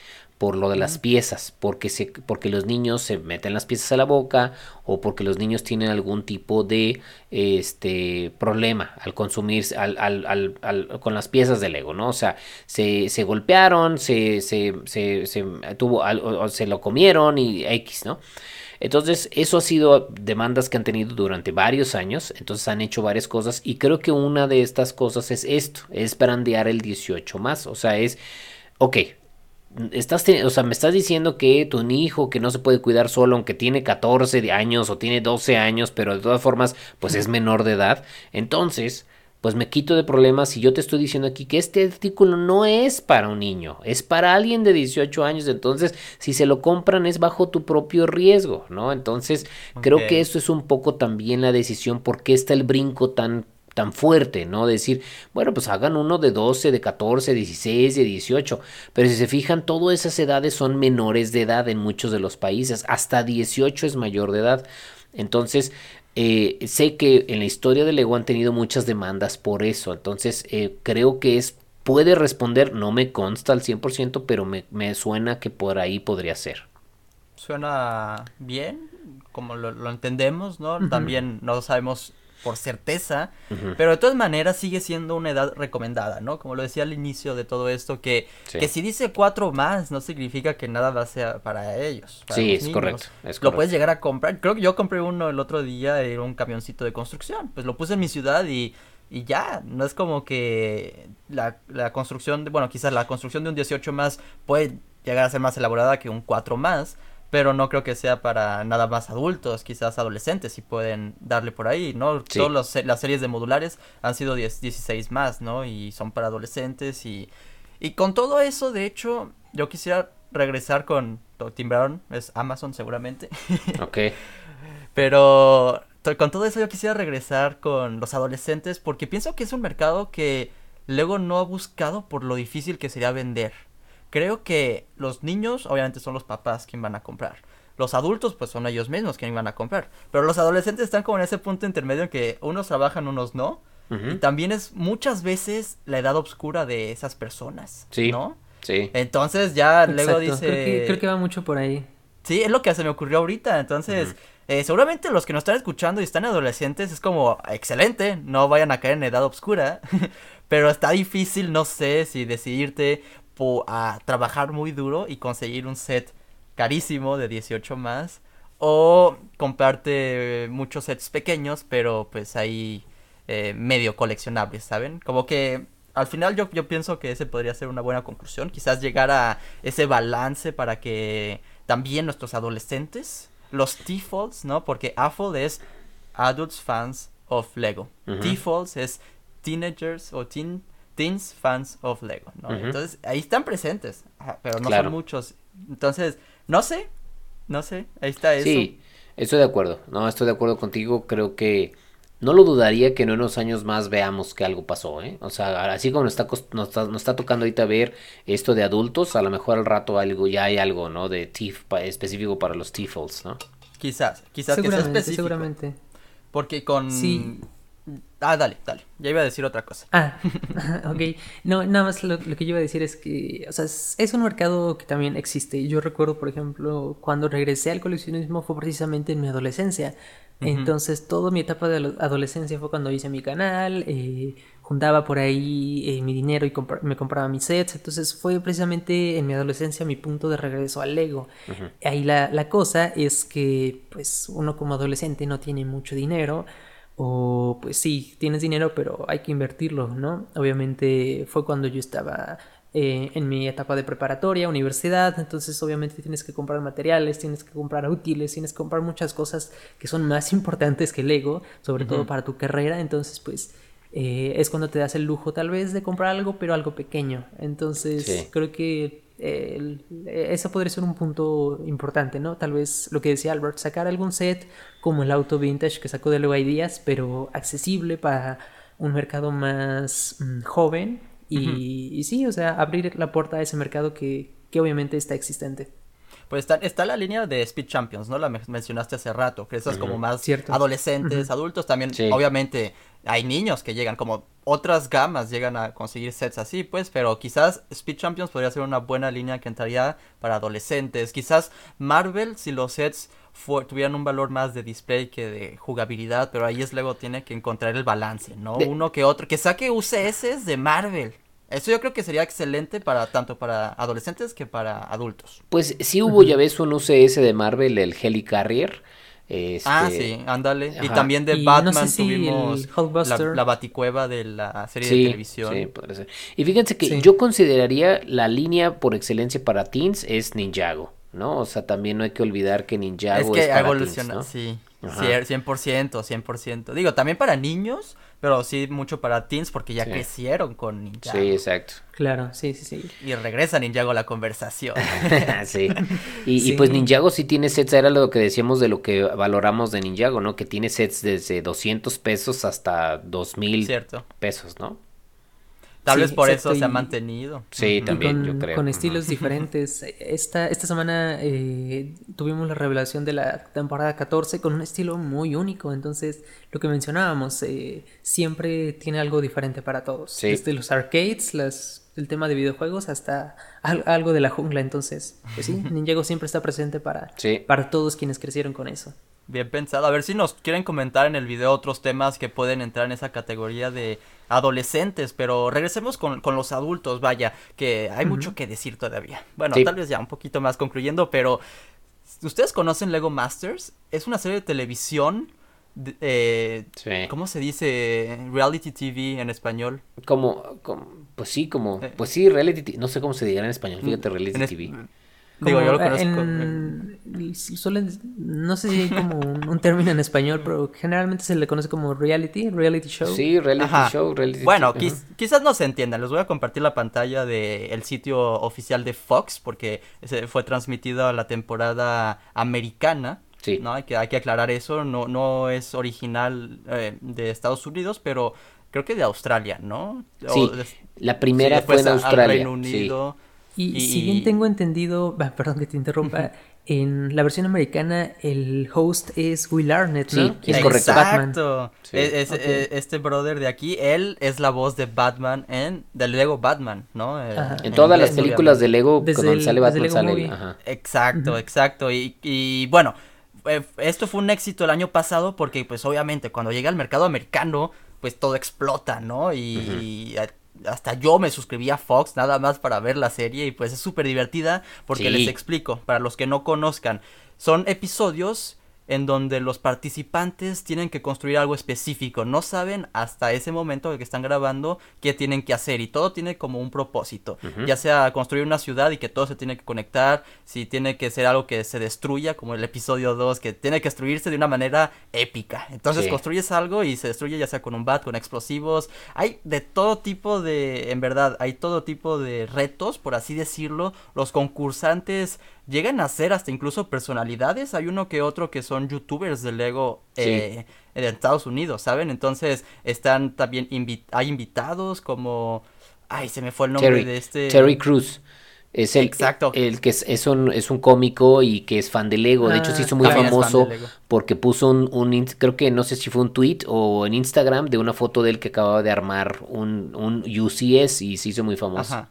por lo de las piezas, porque, se, porque los niños se meten las piezas a la boca o porque los niños tienen algún tipo de este problema al consumir al, al, al, con las piezas de Lego, ¿no? O sea, se, se golpearon, se, se, se, tuvo, o se lo comieron y X, ¿no? Entonces, eso ha sido demandas que han tenido durante varios años, entonces han hecho varias cosas y creo que una de estas cosas es esto, es brandear el 18 más, o sea, es, ok, estás, o sea, me estás diciendo que tu hijo que no se puede cuidar solo, aunque tiene 14 años o tiene 12 años, pero de todas formas, pues es menor de edad, entonces pues me quito de problemas y yo te estoy diciendo aquí que este artículo no es para un niño, es para alguien de 18 años, entonces si se lo compran es bajo tu propio riesgo, ¿no? Entonces creo que eso es un poco también la decisión, porque está el brinco tan tan fuerte, ¿no? Decir, bueno, pues hagan uno de 12, de 14, 16, de 18, pero si se fijan, todas esas edades son menores de edad en muchos de los países, hasta 18 es mayor de edad. Entonces, eh, sé que en la historia de Lego han tenido muchas demandas por eso, entonces eh, creo que es puede responder, no me consta al 100%, pero me, me suena que por ahí podría ser. Suena bien, como lo, entendemos, ¿no? También no sabemos por certeza, pero de todas maneras sigue siendo una edad recomendada, ¿no? Como lo decía al inicio de todo esto, que, que si dice cuatro más no significa que nada va a ser para ellos. sí, es correcto, Lo puedes llegar a comprar. Creo que yo compré uno el otro día, era un camioncito de construcción, pues lo puse en mi ciudad y, y ya, no es como que la, la construcción, de, bueno, quizás la construcción de un 18 más puede llegar a ser más elaborada que un 4 más, pero no creo que sea para nada más adultos, quizás adolescentes si pueden darle por ahí, ¿no? Todas las series de modulares han sido 10, 16 más, ¿no? Y son para adolescentes y, y con todo eso, de hecho, yo quisiera regresar con Tim Brown, es Amazon seguramente. Ok. pero con todo eso yo quisiera regresar con los adolescentes porque pienso que es un mercado que luego no ha buscado por lo difícil que sería vender. Creo que los niños, obviamente, son los papás quien van a comprar. Los adultos, pues son ellos mismos quien van a comprar. Pero los adolescentes están como en ese punto intermedio en que unos trabajan, unos no. Y también es muchas veces la edad oscura de esas personas. Sí. ¿No? Sí. Entonces ya luego dice. Creo que, va mucho por ahí. Sí, es lo que se me ocurrió ahorita. Entonces, eh, seguramente los que nos están escuchando y están adolescentes es como excelente, no vayan a caer en edad oscura. pero está difícil, no sé si decidirte a trabajar muy duro y conseguir un set carísimo de 18 más. O comprarte muchos sets pequeños, pero pues ahí eh, medio coleccionables, ¿saben? Como que al final yo, yo pienso que ese podría ser una buena conclusión. Quizás llegar a ese balance para que también nuestros adolescentes, los defaults, ¿no? Porque AFOL es Adults Fans of Lego. Defaults es Teenagers o Teen teens fans of Lego, ¿no? Entonces, ahí están presentes, pero no son muchos. Entonces, no sé, no sé, ahí está eso. Sí, estoy de acuerdo, no, estoy de acuerdo contigo, creo que no lo dudaría que en unos años más veamos que algo pasó, ¿eh? O sea, así como nos está, nos está, nos está tocando ahorita ver esto de adultos, a lo mejor al rato algo, ya hay algo, ¿no? De TIF específico para los TIFLs, ¿no? Quizás, quizás que sea específico. Seguramente. Porque con... Sí Ah, dale, dale. Ya iba a decir otra cosa. Ah, ok. No, nada más lo, que yo iba a decir es que, o sea, es, un mercado que también existe. Yo recuerdo, por ejemplo, cuando regresé al coleccionismo fue precisamente en mi adolescencia. Entonces, toda mi etapa de adolescencia fue cuando hice mi canal. Eh, juntaba por ahí eh, mi dinero y me compraba mis sets. Entonces fue precisamente en mi adolescencia mi punto de regreso al Lego. Ahí la, la, cosa es que pues uno como adolescente no tiene mucho dinero. O pues sí, tienes dinero, pero hay que invertirlo, ¿no? Obviamente fue cuando yo estaba eh, en mi etapa de preparatoria, universidad, entonces obviamente tienes que comprar materiales, tienes que comprar útiles, tienes que comprar muchas cosas que son más importantes que el ego, sobre todo para tu carrera, entonces pues eh, es cuando te das el lujo tal vez de comprar algo, pero algo pequeño, entonces creo que eh, eso podría ser un punto importante, ¿no? Tal vez lo que decía Albert, sacar algún set como el auto vintage que sacó de Lego Ideas, pero accesible para un mercado más mm, joven y, sí, o sea, abrir la puerta a ese mercado que, que obviamente está existente. Pues está, está, la línea de Speed Champions, ¿no? La mencionaste hace rato, que esas como más adolescentes, adultos también. Obviamente hay niños que llegan, como otras gamas llegan a conseguir sets así, pues, pero quizás Speed Champions podría ser una buena línea que entraría para adolescentes. Quizás Marvel, si los sets tuvieran un valor más de display que de jugabilidad, pero ahí es luego tiene que encontrar el balance, ¿no? Uno que otro, que saque UCS de Marvel. Eso yo creo que sería excelente para tanto para adolescentes que para adultos. Pues sí hubo, ya ves, un UCS de Marvel, el Helicarrier. Este... Ah, sí, ándale. Y también de Batman tuvimos la, baticueva de la serie de televisión. Sí, podría ser. Y fíjense que yo consideraría la línea por excelencia para teens es Ninjago, ¿no? O sea, también no hay que olvidar que Ninjago es, que es para evoluciona, ¿no? sí. 100%, 100%. Digo, también para niños, pero sí mucho para teens porque ya crecieron con Ninjago. Sí, exacto. Claro, sí, sí, sí. Y regresa Ninjago a la conversación. sí. Y, pues Ninjago sí tiene sets, era lo que decíamos de lo que valoramos de Ninjago, ¿no? Que tiene sets desde 200 pesos hasta 2000 Cierto. pesos, ¿no? Tal vez por eso se ha mantenido. Sí, también, yo creo. Con estilos diferentes. Esta, esta semana eh, tuvimos la revelación de la temporada 14 con un estilo muy único. Entonces, lo que mencionábamos, eh, siempre tiene algo diferente para todos. Desde los arcades, las, el tema de videojuegos, hasta algo de la jungla. Entonces, pues sí, Ninjago siempre está presente para, para todos quienes crecieron con eso. Bien pensado. A ver si nos quieren comentar en el video otros temas que pueden entrar en esa categoría de adolescentes, pero regresemos con, los adultos, vaya, que hay mucho que decir todavía. Bueno, tal vez ya un poquito más concluyendo, pero ¿ustedes conocen Lego Masters? Es una serie de televisión. Eh, ¿Cómo se dice? Reality TV en español. Como, pues sí, como, eh. pues sí, reality, no sé cómo se diga en español, fíjate, mm, reality TV. Digo, yo lo conozco. no sé si hay como un, término en español, pero generalmente se le conoce como reality, reality show. Sí, reality show, reality Bueno, quizás no se entiendan. Les voy a compartir la pantalla del sitio oficial de Fox, porque fue transmitido a la temporada americana. Sí. ¿no? Hay que, hay que aclarar eso. No, no es original eh, de Estados Unidos, pero creo que de Australia, ¿no? Sí, la primera fue en Australia. Reino Unido. Y, si bien tengo entendido, perdón que te interrumpa, en la versión americana el host es Will Arnett, ¿no? Sí, es correcto. Exacto. Es, e, este brother de aquí, él es la voz de Batman en del Lego Batman, ¿no? Eh, en, todas las películas de Lego cuando sale Batman sale. Exacto, exacto. Y, y bueno, eh, esto fue un éxito el año pasado porque pues obviamente cuando llega al mercado americano pues todo explota, ¿no? Y, hasta yo me suscribí a Fox nada más para ver la serie y pues es súper divertida porque les explico, para los que no conozcan, son episodios en donde los participantes tienen que construir algo específico. No saben hasta ese momento que están grabando qué tienen que hacer y todo tiene como un propósito. Ya sea construir una ciudad y que todo se tiene que conectar, si tiene que ser algo que se destruya, como el episodio 2, que tiene que destruirse de una manera épica. Entonces construyes algo y se destruye ya sea con un bat, con explosivos. Hay de todo tipo de, en verdad, hay todo tipo de retos, por así decirlo. Los concursantes llegan a ser hasta incluso personalidades. Hay uno que otro que son youtubers de Lego eh, en Estados Unidos, ¿saben? Entonces están también, hay invitados como... Ay, se me fue el nombre de este... Terry Cruz. Es el, Exacto. el que es, es, un, es un cómico y que es fan de Lego. De hecho, se hizo muy ah, famoso porque puso un, un, creo que no sé si fue un tweet o en Instagram de una foto de él que acababa de armar un, un UCS y se hizo muy famoso. Ajá.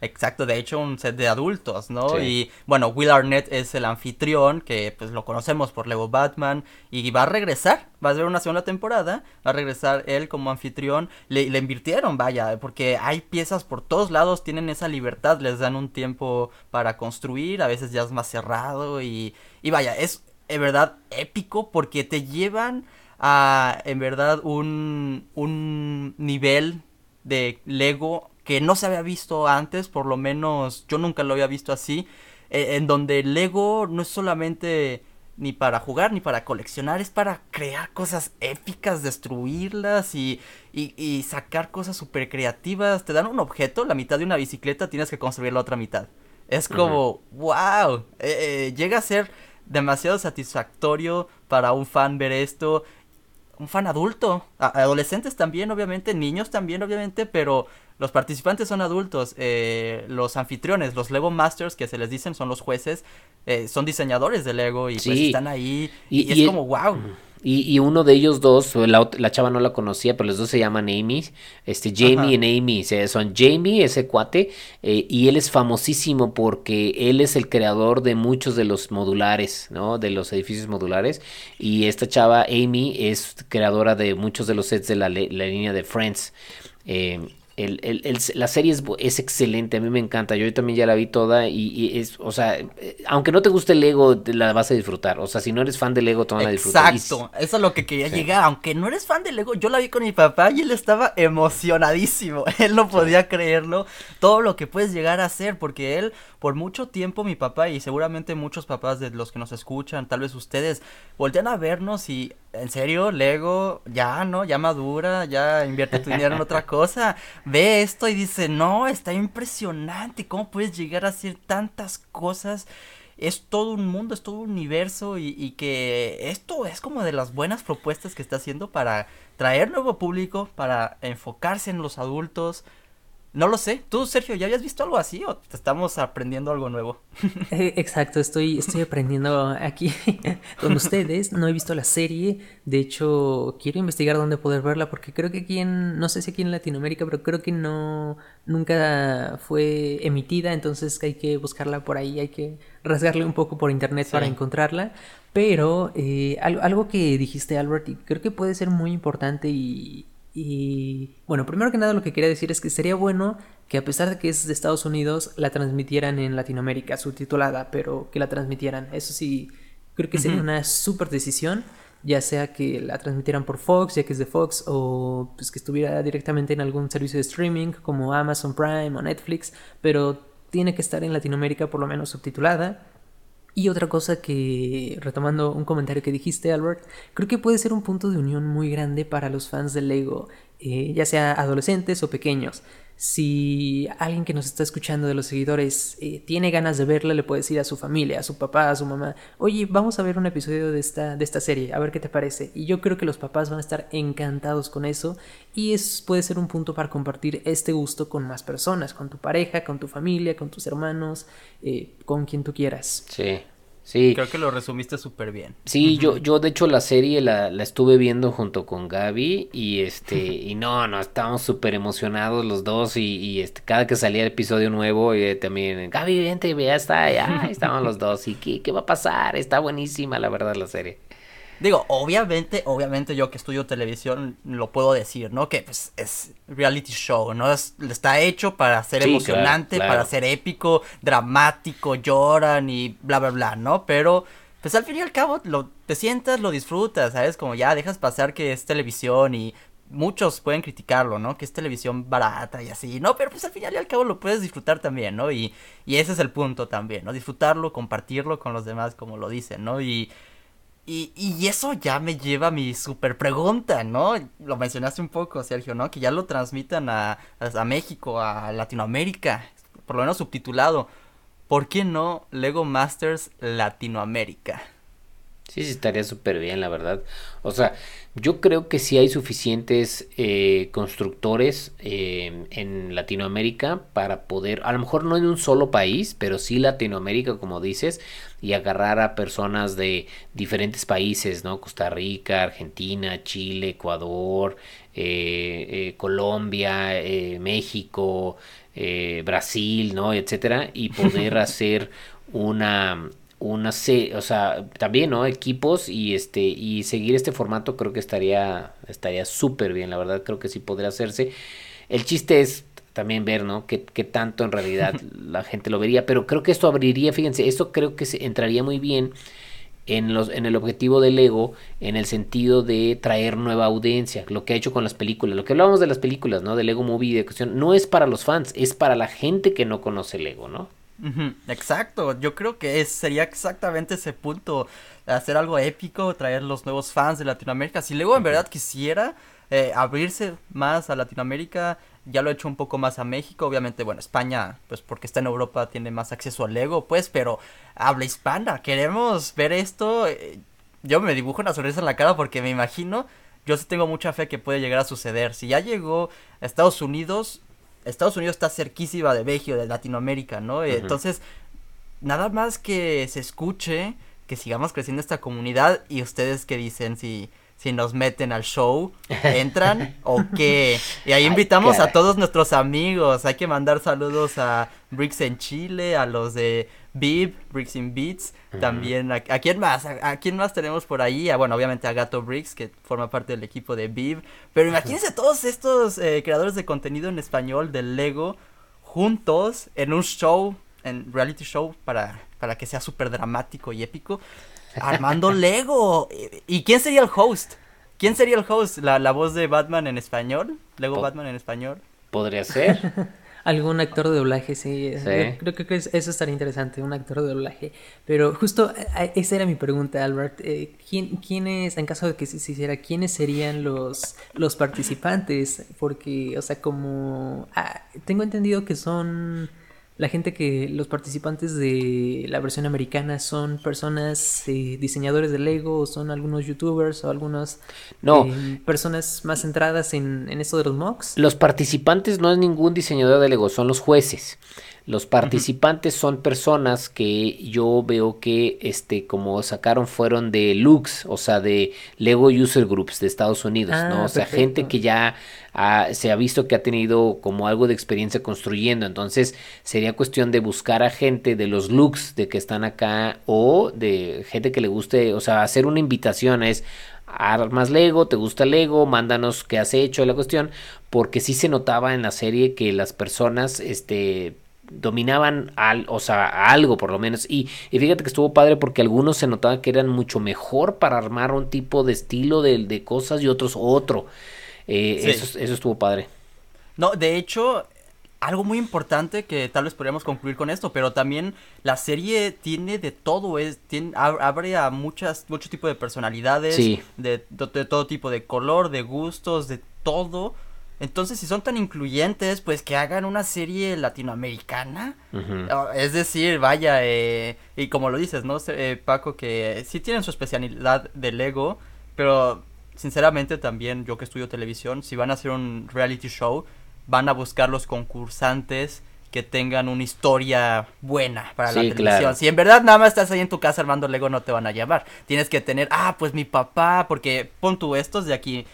Exacto, de hecho un set de adultos, ¿no? Y bueno, Will Arnett es el anfitrión, que pues lo conocemos por Lego Batman, y va a regresar, va a ser una segunda temporada, va a regresar él como anfitrión, le, le invirtieron, vaya, porque hay piezas por todos lados, tienen esa libertad, les dan un tiempo para construir, a veces ya es más cerrado, y, y vaya, es en verdad épico porque te llevan a, en verdad, un, un nivel de Lego que no se había visto antes, por lo menos yo nunca lo había visto así, eh, en donde Lego no es solamente ni para jugar ni para coleccionar, es para crear cosas épicas, destruirlas y, y, sacar cosas súper creativas. Te dan un objeto, la mitad de una bicicleta, tienes que construir la otra mitad. Es como, wow, eh, eh, llega a ser demasiado satisfactorio para un fan ver esto un fan adulto. adolescentes también, obviamente, niños también, obviamente, pero los participantes son adultos. Eh, los anfitriones, los Lego Masters, que se les dicen, son los jueces, eh, son diseñadores de Lego y pues están ahí. Y, es como, wow. Y, uno de ellos dos, la, la, chava no la conocía, pero los dos se llaman Amy. Este, Jamie y Amy. Son Jamie, ese cuate, eh, y él es famosísimo porque él es el creador de muchos de los modulares, ¿no? De los edificios modulares. Y esta chava, Amy, es creadora de muchos de los sets de la, la línea de Friends. Eh, el, el, el, la serie es, es, excelente, a mí me encanta, yo también ya la vi toda y, es, o sea, eh, aunque no te guste el Lego, la vas a disfrutar, o sea, si no eres fan de Lego, te van a disfrutar. Exacto, eso es lo que quería llegar, aunque no eres fan de Lego, yo la vi con mi papá y él estaba emocionadísimo, él no podía creerlo, todo lo que puedes llegar a hacer, porque él, por mucho tiempo, mi papá y seguramente muchos papás de los que nos escuchan, tal vez ustedes, voltean a vernos y en serio, Lego, ya, ¿no? Ya madura, ya invierte tu dinero en otra cosa. Ve esto y dice, no, está impresionante. ¿Cómo puedes llegar a hacer tantas cosas? Es todo un mundo, es todo un universo y, y que esto es como de las buenas propuestas que está haciendo para traer nuevo público, para enfocarse en los adultos, no lo sé. ¿Tú, Sergio, ya habías visto algo así o te estamos aprendiendo algo nuevo? Eh, exacto, estoy, estoy aprendiendo aquí con ustedes. No he visto la serie. De hecho, quiero investigar dónde poder verla porque creo que aquí en, no sé si aquí en Latinoamérica, pero creo que no, nunca fue emitida. Entonces hay que buscarla por ahí, hay que rasgarle un poco por internet para encontrarla. Pero eh, algo, algo que dijiste, Albert, y creo que puede ser muy importante y y bueno, primero que nada lo que quería decir es que sería bueno que a pesar de que es de Estados Unidos, la transmitieran en Latinoamérica, subtitulada, pero que la transmitieran. Eso sí, creo que sería una súper decisión, ya sea que la transmitieran por Fox, ya que es de Fox, o pues que estuviera directamente en algún servicio de streaming como Amazon Prime o Netflix, pero tiene que estar en Latinoamérica por lo menos subtitulada y otra cosa que, retomando un comentario que dijiste, Albert, creo que puede ser un punto de unión muy grande para los fans de Lego, eh, ya sea adolescentes o pequeños. Si alguien que nos está escuchando de los seguidores eh, tiene ganas de verla, le puede decir a su familia, a su papá, a su mamá, oye, vamos a ver un episodio de esta, de esta serie, a ver qué te parece. Y yo creo que los papás van a estar encantados con eso y es, puede ser un punto para compartir este gusto con más personas, con tu pareja, con tu familia, con tus hermanos, eh, con quien tú quieras. Sí. Sí. Creo que lo resumiste súper bien. Sí, yo, yo de hecho la serie la, la, estuve viendo junto con Gaby y este, y no, no, estábamos súper emocionados los dos y, y, este, cada que salía el episodio nuevo y eh, también, Gaby, vente, ya está, ya, estaban los dos y ¿qué, qué va a pasar? Está buenísima la verdad la serie. Digo, obviamente, obviamente yo que estudio televisión lo puedo decir, ¿no? Que pues es reality show, ¿no? está hecho para ser emocionante, para ser épico, dramático, lloran y bla, bla, bla, ¿no? Pero pues al fin y al cabo lo, te sientas, lo disfrutas, ¿sabes? Como ya dejas pasar que es televisión y muchos pueden criticarlo, ¿no? Que es televisión barata y así, ¿no? Pero pues al final y al cabo lo puedes disfrutar también, ¿no? Y, y ese es el punto también, ¿no? Disfrutarlo, compartirlo con los demás, como lo dicen, ¿no? Y y, y, eso ya me lleva a mi super pregunta, ¿no? Lo mencionaste un poco, Sergio, ¿no? Que ya lo transmitan a, México, a Latinoamérica, por lo menos subtitulado. ¿Por qué no Lego Masters Latinoamérica? Sí, sí, estaría súper bien, la verdad. O sea, yo creo que sí hay suficientes eh, constructores eh, en Latinoamérica para poder, a lo mejor no en un solo país, pero sí Latinoamérica, como dices, y agarrar a personas de diferentes países, ¿no? Costa Rica, Argentina, Chile, Ecuador, eh, Colombia, México, Brasil, ¿no? Etcétera, y poder hacer una una o sea, también, ¿no? Equipos y este y seguir este formato creo que estaría estaría súper bien, la verdad creo que sí podría hacerse. El chiste es también ver, ¿no? Qué, tanto en realidad la gente lo vería, pero creo que esto abriría, fíjense, esto creo que se entraría muy bien en, los, en el objetivo del ego, en el sentido de traer nueva audiencia, lo que ha hecho con las películas, lo que hablábamos de las películas, ¿no? Del ego movie, de cuestión, no es para los fans, es para la gente que no conoce el ego, ¿no? Exacto, yo creo que sería exactamente ese punto, hacer algo épico, traer los nuevos fans de Latinoamérica. Si luego en verdad quisiera eh, abrirse más a Latinoamérica, ya lo he hecho un poco más a México, obviamente, bueno, España, pues porque está en Europa, tiene más acceso al Lego, pues, pero habla hispana, queremos ver esto. Eh, yo me dibujo una sonrisa en la cara porque me imagino, yo sí tengo mucha fe que puede llegar a suceder. Si ya llegó a Estados Unidos, Estados Unidos está cerquísima de México, de Latinoamérica, ¿no? Entonces, nada más que se escuche, que sigamos creciendo esta comunidad y ustedes que dicen si si nos meten al show, entran o qué. Y ahí invitamos a todos nuestros amigos. Hay que mandar saludos a Bricks en Chile, a los de Bib, Bricks in Beats, también a, quién más, a, quién más tenemos por ahí, a, bueno, obviamente a Gato Bricks, que forma parte del equipo de Bib, pero imagínense todos estos eh, creadores de contenido en español del Lego juntos en un show, en reality show, para, para que sea súper dramático y épico, armando Lego. ¿Y quién sería el host? ¿Quién sería el host? ¿La, la voz de Batman en español? ¿Lego Batman en español? Podría ser. Algún actor de doblaje, sí. Creo, que eso estaría interesante, un actor de doblaje. Pero justo esa era mi pregunta, Albert. Eh, ¿quién, ¿Quiénes, en caso de que se hiciera, quiénes serían los, los participantes? Porque, o sea, como... Ah, tengo entendido que son la gente que los participantes de la versión americana son personas eh, diseñadores de Lego, o son algunos youtubers o algunas no. Eh, personas más centradas en, en esto de los mocks. Los participantes no es ningún diseñador de Lego, son los jueces. Los participantes son personas que yo veo que, este, como sacaron, fueron de Lux, o sea, de Lego User Groups de Estados Unidos, ¿no? Ah, o sea, gente que ya se ha visto que ha tenido como algo de experiencia construyendo. Entonces, sería cuestión de buscar a gente de los Lux de que están acá o de gente que le guste, o sea, hacer una invitación es armas Lego, te gusta Lego, mándanos qué has hecho la cuestión, porque sí se notaba en la serie que las personas, este, dominaban al, o sea, algo por lo menos. Y, fíjate que estuvo padre porque algunos se notaba que eran mucho mejor para armar un tipo de estilo de, de cosas y otros otro. Eh, eso, eso estuvo padre. No, de hecho, algo muy importante que tal vez podríamos concluir con esto, pero también la serie tiene de todo, es, tiene, abre a muchas, mucho tipo de personalidades, de, de, todo tipo de color, de gustos, de todo. Entonces, si son tan incluyentes, pues que hagan una serie latinoamericana. Ah, es decir, vaya, eh, y como lo dices, ¿no, eh, Paco? Que sí tienen su especialidad de Lego, pero sinceramente también yo que estudio televisión, si van a hacer un reality show, van a buscar los concursantes que tengan una historia buena para la televisión. Si en verdad nada más estás ahí en tu casa armando Lego, no te van a llamar. Tienes que tener, ah, pues mi papá, porque pon tú estos de aquí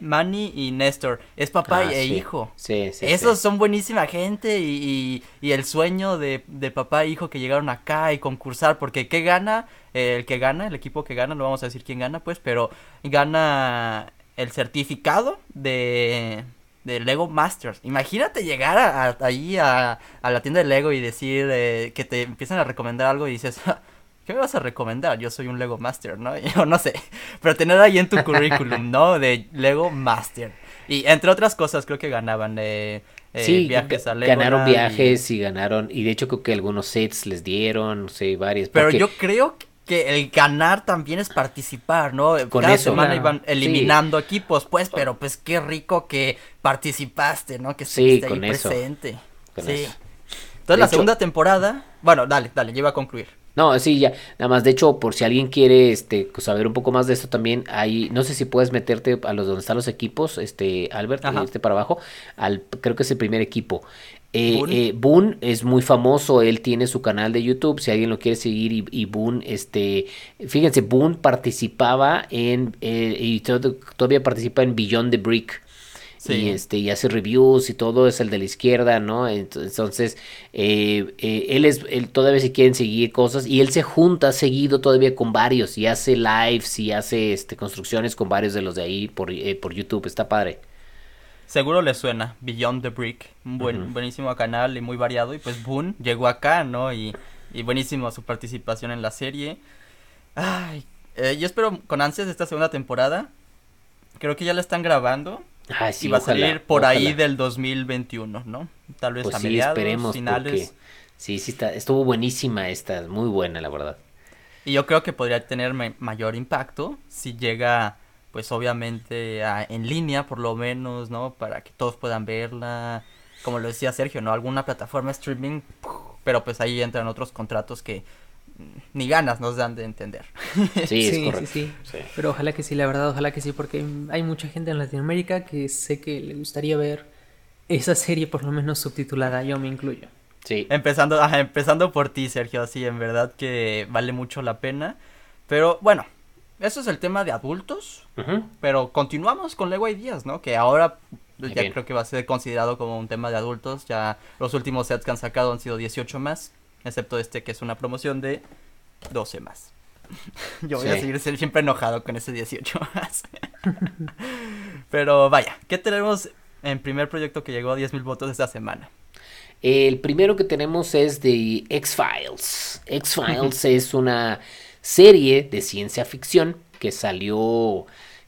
Manny y Néstor. Es papá ah, e hijo. Sí, sí. Esos son buenísima gente y, y, el sueño de, de, papá e hijo que llegaron acá y concursar. Porque ¿qué gana? el que gana, el equipo que gana, no vamos a decir quién gana, pues, pero gana el certificado de, de Lego Masters. Imagínate llegar a, ahí a, a, la tienda de Lego y decir eh, que te empiezan a recomendar algo y dices... ¿qué me vas a recomendar? Yo soy un Lego Master, ¿no? Yo no sé, pero tener ahí en tu currículum, ¿no? De Lego Master. Y entre otras cosas creo que ganaban eh, sí, viajes a Lego. Ganaron viajes y... ganaron, y de hecho creo que algunos sets les dieron, no sé, varias. Pero yo creo que el ganar también es participar, ¿no? Con Cada eso, semana iban eliminando equipos, pues, pero pues qué rico que participaste, ¿no? Que estuviste ahí presente. sí. Entonces la segunda temporada, bueno, dale, dale, iba a concluir. No, sí, ya. Nada más, de hecho, por si alguien quiere este, saber un poco más de esto también, hay, no sé si puedes meterte a los donde están los equipos, este, Albert, este para abajo, al, creo que es el primer equipo. Eh, eh, Boone es muy famoso, él tiene su canal de YouTube, si alguien lo quiere seguir y, y Boone, este, fíjense, Boone participaba en, eh, y todavía participa en Beyond the Brick, y este y hace reviews y todo es el de la izquierda no entonces eh, eh, él es él todavía se quieren seguir cosas y él se junta seguido todavía con varios y hace lives y hace este construcciones con varios de los de ahí por, eh, por YouTube está padre Seguro le suena Beyond the Brick, un buen, buenísimo canal y muy variado y pues Boone llegó acá, ¿no? Y, y buenísimo su participación en la serie. Ay, yo espero con ansias esta segunda temporada. Creo que ya la están grabando y va a salir por ahí del 2021, ¿no? Tal vez pues a mediados, esperemos finales. Sí, sí, está, estuvo buenísima esta, muy buena, la verdad. Y yo creo que podría tener mayor impacto si llega, pues obviamente, en línea, por lo menos, ¿no? Para que todos puedan verla. Como lo decía Sergio, ¿no? Alguna plataforma streaming, pero pues ahí entran otros contratos que ni ganas nos dan de entender. Sí, sí, sí, sí, Pero ojalá que sí, la verdad, ojalá que sí, porque hay mucha gente en Latinoamérica que sé que le gustaría ver esa serie por lo menos subtitulada, yo me incluyo. Sí. Empezando, empezando por ti, Sergio, sí, en verdad que vale mucho la pena. Pero bueno, eso es el tema de adultos, pero continuamos con Lego Ideas, ¿no? Que ahora ya creo que va a ser considerado como un tema de adultos, ya los últimos sets que han sacado han sido 18 más excepto este que es una promoción de 12 más. Yo voy a seguir siempre enojado con ese 18 más. Pero vaya, ¿qué tenemos en primer proyecto que llegó a 10.000 votos esta semana? El primero que tenemos es de X-Files. X-Files es una serie de ciencia ficción que salió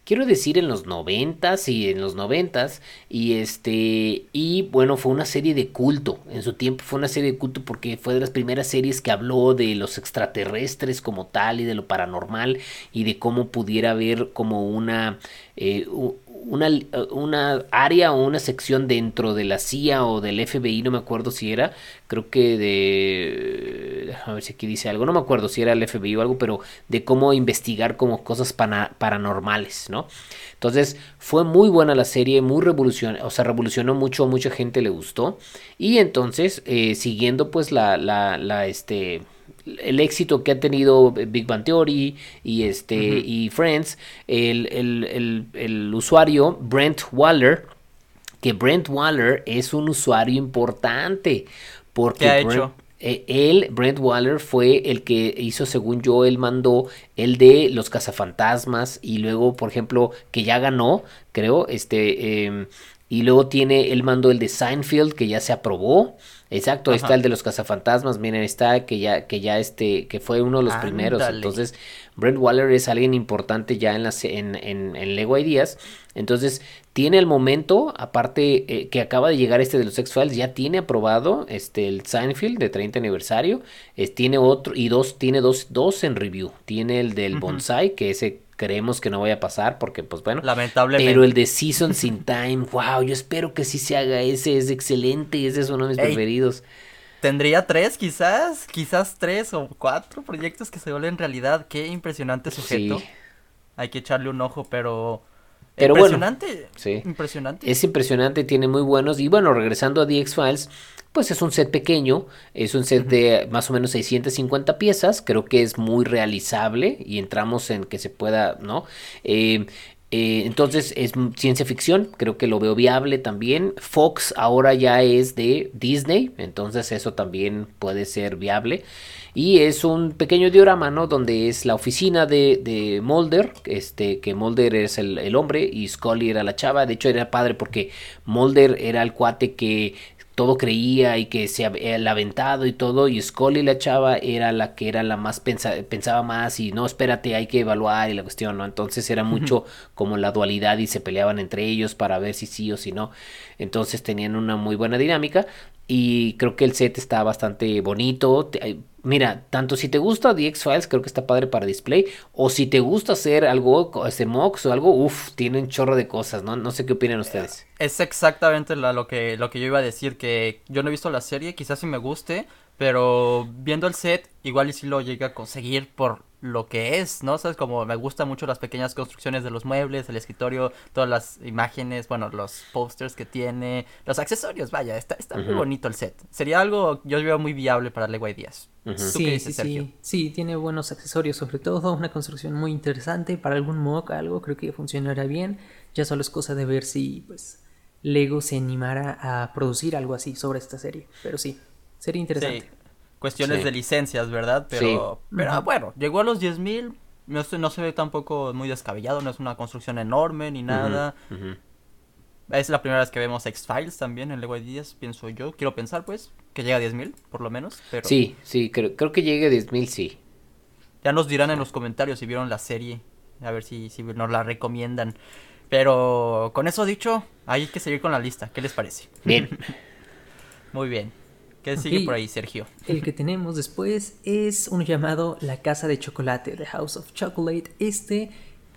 quiero decir en los noventas y en los noventas y este y bueno fue una serie de culto en su tiempo fue una serie de culto porque fue de las primeras series que habló de los extraterrestres como tal y de lo paranormal y de cómo pudiera haber como una eh, una, una área o una sección dentro de la CIA o del FBI, no me acuerdo si era, creo que de, a ver si aquí dice algo, no me acuerdo si era el FBI o algo, pero de cómo investigar como cosas paranormales, ¿no? Entonces fue muy buena la serie, muy revolucionó, o sea, revolucionó mucho, mucha gente le gustó. Y entonces, eh, siguiendo pues la, la, la, este, el éxito que ha tenido Big Bang Theory y este y Friends, el, usuario Brent Waller, que Brent Waller es un usuario importante porque ¿Qué ha hecho? Eh, él, Brent Waller, fue el que hizo, según yo, él mandó el de los cazafantasmas y luego, por ejemplo, que ya ganó, creo, este, em, y luego tiene, él mandó el de Seinfeld, que ya se aprobó. Exacto, está el de los cazafantasmas, miren, está que ya, que ya este, que fue uno de los primeros. Entonces, Brent Waller es alguien importante ya en las, en, en, en Lego Ideas. Entonces, tiene el momento, aparte eh, que acaba de llegar este de los X-Files, ya tiene aprobado este el Seinfeld de 30 aniversario. tiene otro, y dos, tiene dos, dos en review. Tiene el del Bonsai, que ese creemos que no vaya a pasar porque pues bueno lamentablemente pero el de Seasons in Time wow yo espero que sí se haga ese es excelente ese es uno de mis preferidos tendría tres quizás quizás tres o cuatro proyectos que se vuelven realidad qué impresionante sujeto hay que echarle un ojo pero pero impresionante, sí. impresionante. Es impresionante, tiene muy buenos. Y bueno, regresando a The X-Files, pues es un set pequeño, es un set de más o menos 650 piezas, creo que es muy realizable y entramos en que se pueda, ¿no? Eh, eh, entonces es ciencia ficción, creo que lo veo viable también. Fox ahora ya es de Disney, entonces eso también puede ser viable. Y es un pequeño diorama, ¿no? Donde es la oficina de, de Mulder, este, que Mulder es el, el, hombre y Scully era la chava. De hecho era padre porque Mulder era el cuate que todo creía y que se había aventado y todo y Scully la chava era la que era la más pensaba más y no espérate hay que evaluar y la cuestión no entonces era mucho como la dualidad y se peleaban entre ellos para ver si sí o si no. Entonces tenían una muy buena dinámica y creo que el set está bastante bonito. Mira, tanto si te gusta The X-Files, creo que está padre para display. O si te gusta hacer algo, este Mox o algo, uff, tiene un chorro de cosas, ¿no? No sé qué opinan ustedes. Es exactamente lo, que, lo que yo iba a decir, que yo no he visto la serie, quizás sí me guste, Pero viendo el set, igual y si lo llega a conseguir por lo que es, ¿no? Sabes, como me gustan mucho las pequeñas construcciones de los muebles, el escritorio, todas las imágenes, bueno, los posters que tiene, los accesorios, vaya, está, está muy bonito el set. Sería algo, yo veo muy viable para Lego Ideas. Sí, sí, sí, sí, tiene buenos accesorios, sobre todo una construcción muy interesante para algún mock, algo creo que funcionará bien. Ya solo es cosa de ver si, pues, Lego se animara a producir algo así sobre esta serie, pero sí, sería interesante cuestiones de licencias, ¿verdad? Pero, pero bueno, llegó a los 10.000, no, no se ve tampoco muy descabellado, no es una construcción enorme ni nada. Es la primera vez que vemos X-Files también en Lego 10, pienso yo. Quiero pensar, pues, que llega a 10.000, por lo menos. Pero... Sí, sí, creo, creo que llegue a 10.000, sí. Ya nos dirán en los comentarios si vieron la serie, a ver si, si nos la recomiendan. Pero con eso dicho, hay que seguir con la lista. ¿Qué les parece? Bien. Muy bien. ¿Qué sigue por ahí, Sergio? El que tenemos después es un llamado La Casa de Chocolate, The House of Chocolate. Este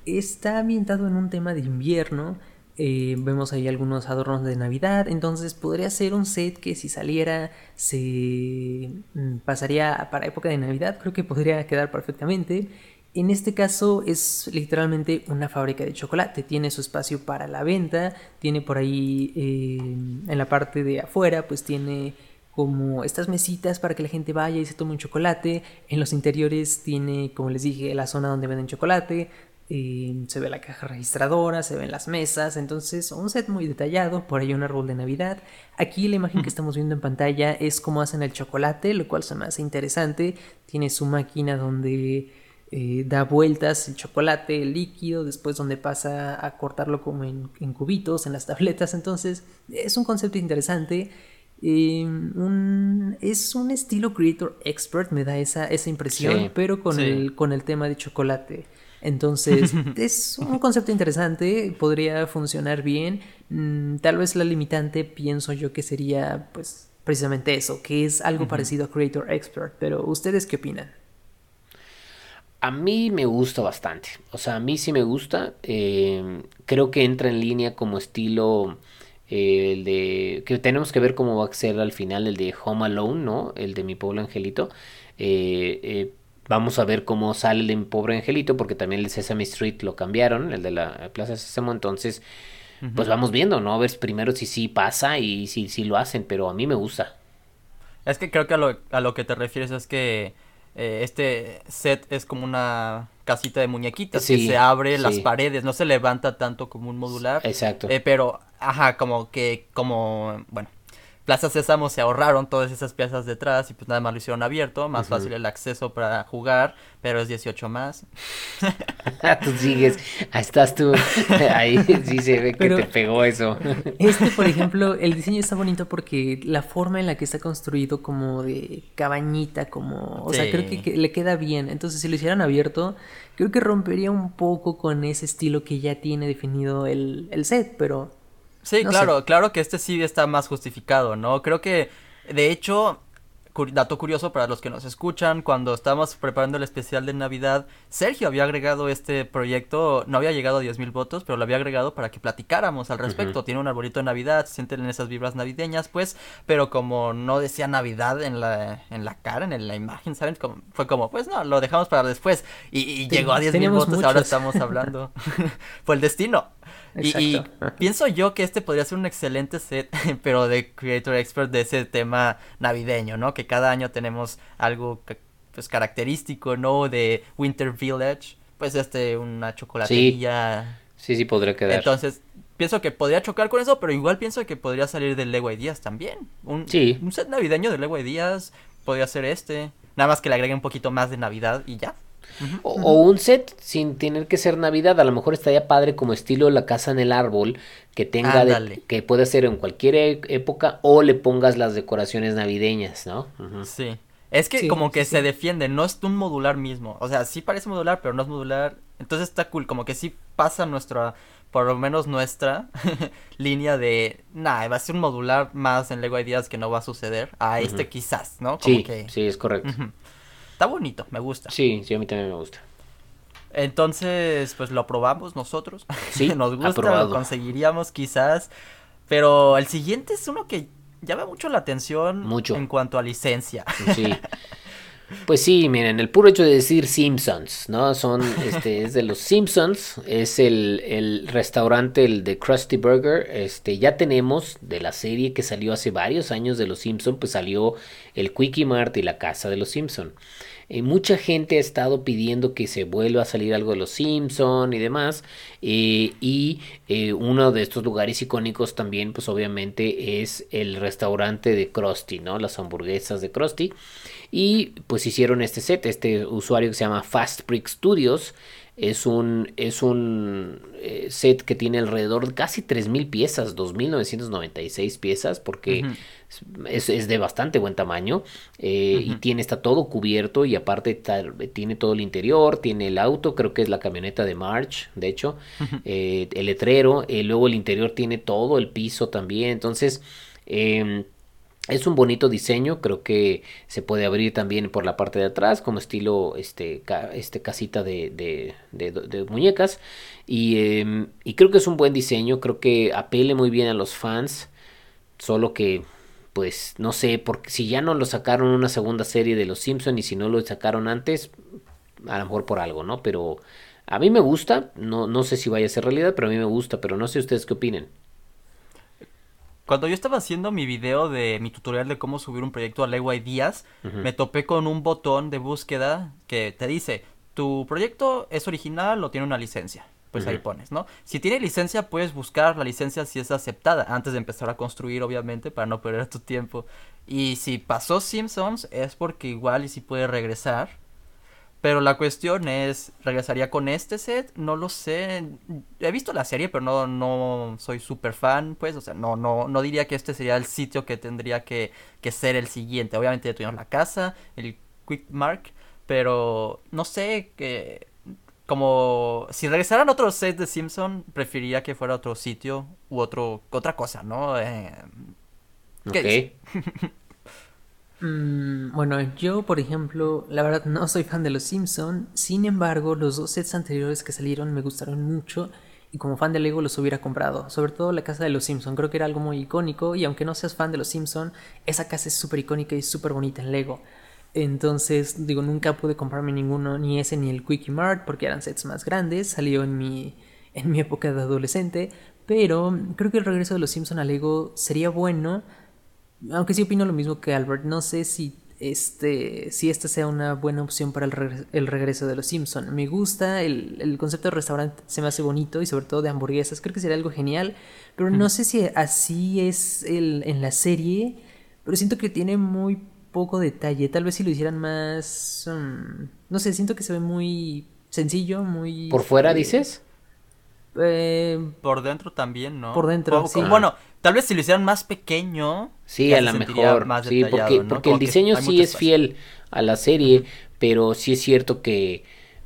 está ambientado en un tema de invierno. Eh, vemos ahí algunos adornos de Navidad. Entonces podría ser un set que si saliera se mm, pasaría para época de Navidad. Creo que podría quedar perfectamente. En este caso es literalmente una fábrica de chocolate. Tiene su espacio para la venta. Tiene por ahí eh, en la parte de afuera pues tiene como estas mesitas para que la gente vaya y se tome un chocolate. En los interiores tiene, como les dije, la zona donde venden chocolate. Eh, se ve la caja registradora, se ven las mesas, entonces un set muy detallado, por ahí un árbol de Navidad. Aquí la imagen que estamos viendo en pantalla es cómo hacen el chocolate, lo cual se me hace interesante. Tiene su máquina donde eh, da vueltas el chocolate el líquido, después donde pasa a cortarlo como en, en cubitos, en las tabletas, entonces es un concepto interesante. Un, es un estilo creator expert, me da esa, esa impresión, pero con, el, con el tema de chocolate. Entonces, es un concepto interesante, podría funcionar bien. Mm, tal vez la limitante pienso yo que sería, pues, precisamente eso, que es algo parecido a Creator Expert. Pero, ¿ustedes qué opinan? A mí me gusta bastante. O sea, a mí sí me gusta. Em, creo que entra en línea como estilo el de que tenemos que ver cómo va a ser al final el de Home Alone, ¿no? El de mi pobre angelito. Eh, eh, vamos a ver cómo sale el de mi pobre angelito, porque también el de Sesame Street lo cambiaron, el de la Plaza Sésamo, entonces, pues vamos viendo, ¿no? A ver primero si sí pasa y si, si lo hacen, pero a mí me gusta. Es que creo que a lo, a lo que te refieres es que eh, este set es como una casita de muñequitas que se abre las paredes, no se levanta tanto como un modular. Exacto. Eh, pero, ajá, como que, como, bueno, Plaza Sésamo se ahorraron todas esas piezas detrás y pues nada más lo hicieron abierto, más fácil el acceso para jugar, pero es 18 más. tú sigues, ahí estás tú, ahí sí se ve que te pegó eso. este, por ejemplo, el diseño está bonito porque la forma en la que está construido como de cabañita, como, o sea, creo que, le queda bien, entonces si lo hicieran abierto, creo que rompería un poco con ese estilo que ya tiene definido el, el set, pero Sí, claro, claro que este sí está más justificado, ¿no? Creo que, de hecho, dato curioso para los que nos escuchan, cuando estábamos preparando el especial de Navidad, Sergio había agregado este proyecto, no había llegado a 10.000 votos, pero lo había agregado para que platicáramos al respecto. Tiene un arbolito de Navidad, se sienten en esas vibras navideñas, pues, pero como no decía Navidad en la, en la cara, en la imagen, ¿saben? Como, fue como, pues no, lo dejamos para después. Y, llegó a 10.000 votos, ahora estamos hablando. fue el destino. Y, pienso yo que este podría ser un excelente set, pero de Creator Expert de ese tema navideño, ¿no? Que cada año tenemos algo pues característico, ¿no? De Winter Village, pues este, una chocolatería. Sí, sí, podría quedar. Entonces, pienso que podría chocar con eso, pero igual pienso que podría salir del Lego Ideas también. Un, sí. un set navideño de Lego Ideas podría ser este. Nada más que le agregue un poquito más de Navidad y ya o, un set sin tener que ser Navidad, a lo mejor estaría padre como estilo la casa en el árbol, que tenga que puede ser en cualquier e, época o le pongas las decoraciones navideñas, ¿no? Sí. Es que como que se defiende, no es un modular mismo. O sea, sí parece modular, pero no es modular. Entonces está cool, como que sí pasa nuestra, por lo menos nuestra línea de, nah, va a ser un modular más en Lego Ideas que no va a suceder. A este quizás, ¿no? Como sí, sí, es correcto. Está bonito, me gusta. Sí, sí, a mí también me gusta. Entonces, pues lo probamos nosotros. Sí, nos gusta, lo conseguiríamos quizás. Pero el siguiente es uno que llama mucho la atención Mucho. en cuanto a licencia. Sí. Pues sí, miren, el puro hecho de decir Simpsons, ¿no? Son, este, es de los Simpsons, es el, el restaurante, el de Krusty Burger, este, ya tenemos de la serie que salió hace varios años de los Simpsons, pues salió el Quickie Mart y la casa de los Simpsons. Eh, mucha gente ha estado pidiendo que se vuelva a salir algo de los Simpson y demás. eh, y eh, uno de estos lugares icónicos también, pues obviamente es el restaurante de Krusty, ¿no? Las hamburguesas de Krusty. Y pues hicieron este set, este usuario que se llama Fast Brick Studios. Es un, es un set que tiene alrededor de casi 3.000 piezas, 2.996 piezas, porque. Es, es de bastante buen tamaño. eh, Y tiene, está todo cubierto y aparte tiene todo el interior, tiene el auto, creo que es la camioneta de March, de hecho, eh, el letrero, eh, luego el interior tiene todo el piso también. Entonces, em, es un bonito diseño, creo que se puede abrir también por la parte de atrás, como estilo este, ca- este casita de, de- de- de muñecas. Y, em, y creo que es un buen diseño, creo que apele muy bien a los fans, solo que, pues, no sé, porque si ya no lo sacaron una segunda serie de Los Simpson y si no lo sacaron antes, a lo mejor por algo, ¿no? Pero a mí me gusta, no, no sé si vaya a ser realidad, pero a mí me gusta, pero no sé ustedes qué opinen. Cuando yo estaba haciendo mi video de mi tutorial de cómo subir un proyecto a Lego Ideas, me topé con un botón de búsqueda que te dice, tu proyecto es original o tiene una licencia. Pues ahí pones, ¿no? Si tiene licencia, puedes buscar la licencia si es aceptada, antes de empezar a construir, obviamente, para no perder tu tiempo. Y si pasó Simpsons, es porque igual y si puede regresar. Pero la cuestión es, ¿regresaría con este set? No lo sé. He visto la serie, pero no, no soy súper fan, pues. O sea, no, no, no diría que este sería el sitio que tendría que, que ser el siguiente. Obviamente ya tuvimos la casa, el Quick Mark, pero no sé que... Como si regresaran otros sets de Simpson, preferiría que fuera otro sitio u otro, otra cosa, ¿no? Eh, ¿Qué. Mm, bueno, yo, por ejemplo, la verdad no soy fan de los Simpson. Sin embargo, los dos sets anteriores que salieron me gustaron mucho y como fan de Lego los hubiera comprado. Sobre todo la casa de los Simpson, creo que era algo muy icónico y aunque no seas fan de los Simpson, esa casa es súper icónica y súper bonita en Lego. Entonces, digo, nunca pude comprarme ninguno, ni ese ni el Quickie Mart, porque eran sets más grandes. Salió en mi, en mi época de adolescente. Pero creo que el regreso de los Simpson a Lego sería bueno. Aunque sí opino lo mismo que Albert, no sé si este, si esta sea una buena opción para el, regre- el regreso de los Simpson. Me gusta el, el concepto de restaurante, se me hace bonito y sobre todo de hamburguesas, creo que sería algo genial, pero no sé si así es el, en la serie, pero siento que tiene muy poco detalle, tal vez si lo hicieran más, mm, no sé, siento que se ve muy sencillo, muy... ¿Por fuera eh, dices? eh, Por dentro también, ¿no? Por dentro, O- sí. Bueno, tal vez si lo hicieran más pequeño. Sí, a lo mejor. más Sí, porque, ¿no? porque el diseño sí es fiel a la serie, pero sí es cierto que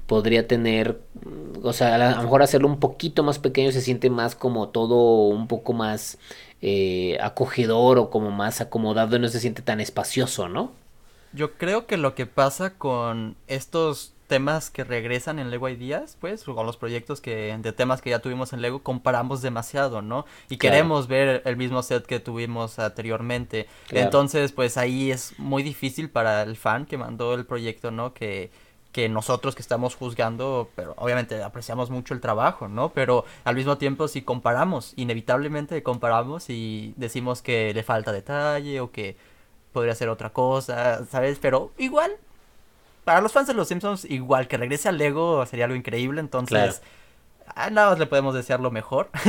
podría tener, o sea, a lo mejor hacerlo un poquito más pequeño se siente más como todo un poco más eh, acogedor o como más acomodado y no se siente tan espacioso, ¿no? Yo creo que lo que pasa con estos temas que regresan en Lego Ideas, pues, con los proyectos que de temas que ya tuvimos en Lego, comparamos demasiado, ¿no? Y Claro. queremos ver el mismo set que tuvimos anteriormente. Claro. Entonces, pues ahí es muy difícil para el fan que mandó el proyecto, ¿no? Que, que nosotros que estamos juzgando, pero obviamente apreciamos mucho el trabajo, ¿no? Pero al mismo tiempo si comparamos, inevitablemente comparamos y decimos que le falta detalle o que podría ser otra cosa, ¿sabes? Pero igual, para los fans de los Simpsons, igual que regrese al Lego sería algo increíble, entonces. A nada más le podemos desear lo mejor.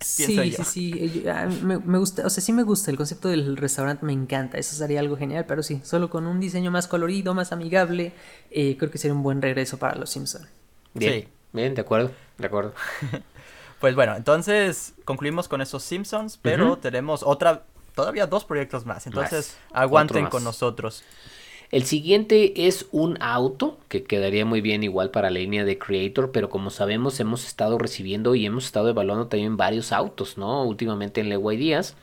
Sí, sí, sí, eh, yo- a mí me, me gusta, o sea, sí me gusta, el concepto del restaurante me encanta, eso sería algo genial, pero sí, solo con un diseño más colorido, más amigable, eh, creo que sería un buen regreso para los Simpson. Bien, Sí. bien, de acuerdo, de acuerdo. Pues bueno, entonces concluimos con esos Simpsons, pero tenemos otra, todavía dos proyectos más, entonces Más, aguanten con nosotros. El siguiente es un auto que quedaría muy bien igual para la línea de Creator, pero como sabemos hemos estado recibiendo y hemos estado evaluando también varios autos, ¿no? Últimamente en Lego Ideas.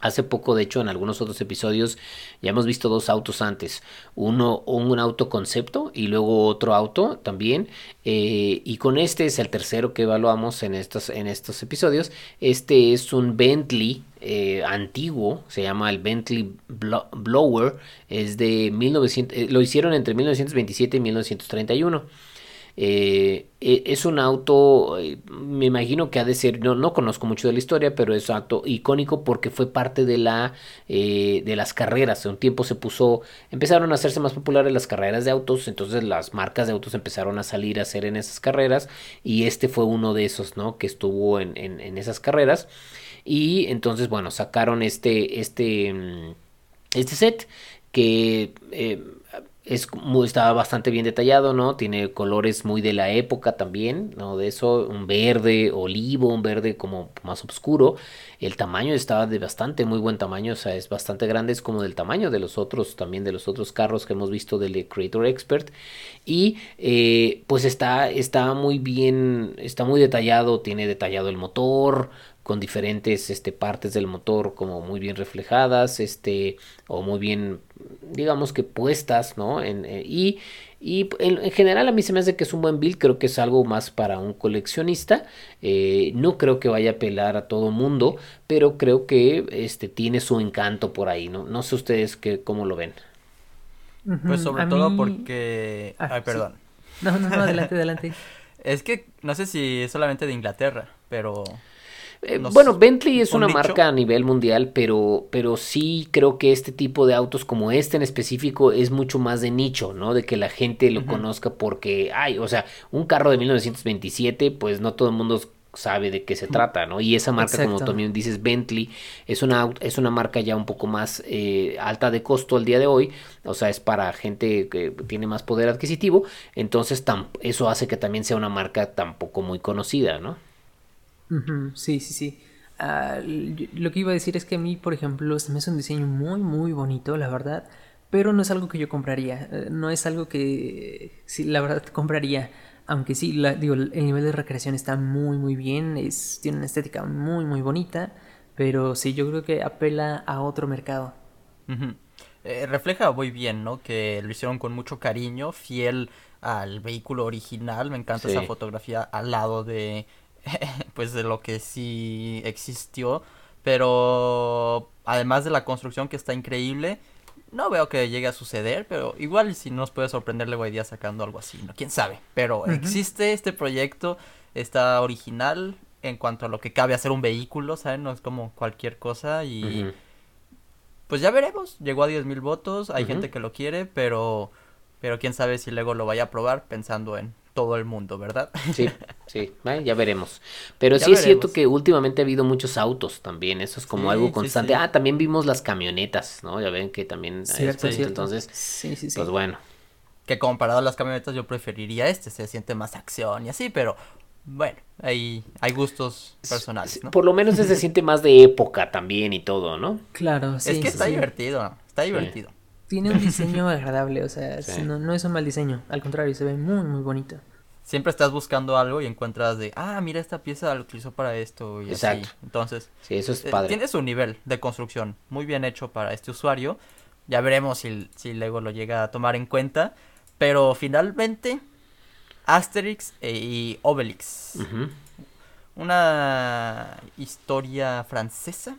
Hace poco, de hecho, en algunos otros episodios ya hemos visto dos autos antes. Uno, un auto concepto y luego otro auto también. Eh, y con este es el tercero que evaluamos en estos, en estos episodios. Este es un Bentley eh, antiguo, se llama el Bentley Blower. Es de 1900, eh, lo hicieron entre 1927 y 1931. Eh, e, es un auto, eh, me imagino que ha de ser, no, no conozco mucho de la historia, pero es un auto icónico porque fue parte de la eh, de las carreras. Un tiempo se puso, empezaron a hacerse más populares las carreras de autos, entonces las marcas de autos empezaron a salir a hacer en esas carreras y este fue uno de esos, ¿no? Que estuvo en, en, esas carreras y entonces, bueno, sacaron este, este, mm, este set que es está bastante bien detallado, ¿no? Tiene colores muy de la época también, ¿no? De eso, un verde olivo, un verde como más oscuro. El tamaño estaba de bastante, muy buen tamaño, o sea, es bastante grande, es como del tamaño de los otros, también de los otros carros que hemos visto del Creator Expert. Y eh, pues está, está muy bien, está muy detallado, tiene detallado el motor, con diferentes este, partes del motor como muy bien reflejadas, este, o muy bien, digamos que puestas, ¿no? En, eh, y y en, general a mí se me hace que es un buen build, creo que es algo más para un coleccionista. Eh, no creo que vaya a apelar a todo mundo, pero creo que este tiene su encanto por ahí, ¿no? No sé ustedes que, cómo lo ven. Pues sobre todo porque... Ah, Ay, perdón. No, no, no, adelante, adelante. es que no sé si es solamente de Inglaterra, pero... Eh, bueno, Bentley es una marca a nivel mundial, pero, pero sí creo que este tipo de autos como este en específico es mucho más de nicho, ¿no? De que la gente lo conozca porque, ay, o sea, un carro de 1927, pues no todo el mundo sabe de qué se trata, ¿no? Y esa marca, como también dices, Bentley, es una, es una marca ya un poco más eh, alta de costo al día de hoy, o sea, es para gente que tiene más poder adquisitivo, entonces eso hace que también sea una marca tampoco muy conocida, ¿no? Sí, sí, sí. Ah, lo que iba a decir es que a mí, por ejemplo, se me hace un diseño muy, muy bonito, la verdad. Pero no es algo que yo compraría. Eh, no es algo que, sí, la verdad, compraría. Aunque sí, la, digo, el nivel de recreación está muy, muy bien. Es, tiene una estética muy, muy bonita. Pero sí, yo creo que apela a otro mercado. Eh, refleja muy bien, ¿no? Que lo hicieron con mucho cariño, fiel al vehículo original. Me encanta esa fotografía al lado de pues de lo que sí existió. Pero además de la construcción que está increíble, no veo que llegue a suceder, pero igual si nos puede sorprender luego día sacando algo así, ¿no? ¿Quién sabe? Pero existe este proyecto, está original en cuanto a lo que cabe hacer un vehículo, ¿saben? No es como cualquier cosa y... Pues ya veremos, llegó a 10.000 votos, hay gente que lo quiere, pero... Pero quién sabe si luego lo vaya a probar pensando en todo el mundo, ¿verdad? Sí, sí, ya veremos. Pero sí es cierto que últimamente ha habido muchos autos también, eso es como algo constante. ah, también vimos las camionetas, ¿no? Ya ven que también cierto, entonces, sí, sí, sí. pues bueno. Que comparado a las camionetas yo preferiría este, se siente más acción y así, pero bueno, hay, hay gustos personales, ¿no? Por lo menos se siente más de época también y todo, ¿no? Claro, sí. Es que está divertido, está divertido tiene un diseño agradable, o sea, no, es un mal diseño, al contrario, se ve muy, muy bonito. Siempre estás buscando algo y encuentras de, ah, mira, esta pieza lo utilizó para esto y Exacto. Entonces, sí, eso es eh, padre. tiene su nivel de construcción muy bien hecho para este usuario. Ya veremos si, si Lego lo llega a tomar en cuenta. Pero finalmente, Asterix e, y Obelix. Una historia francesa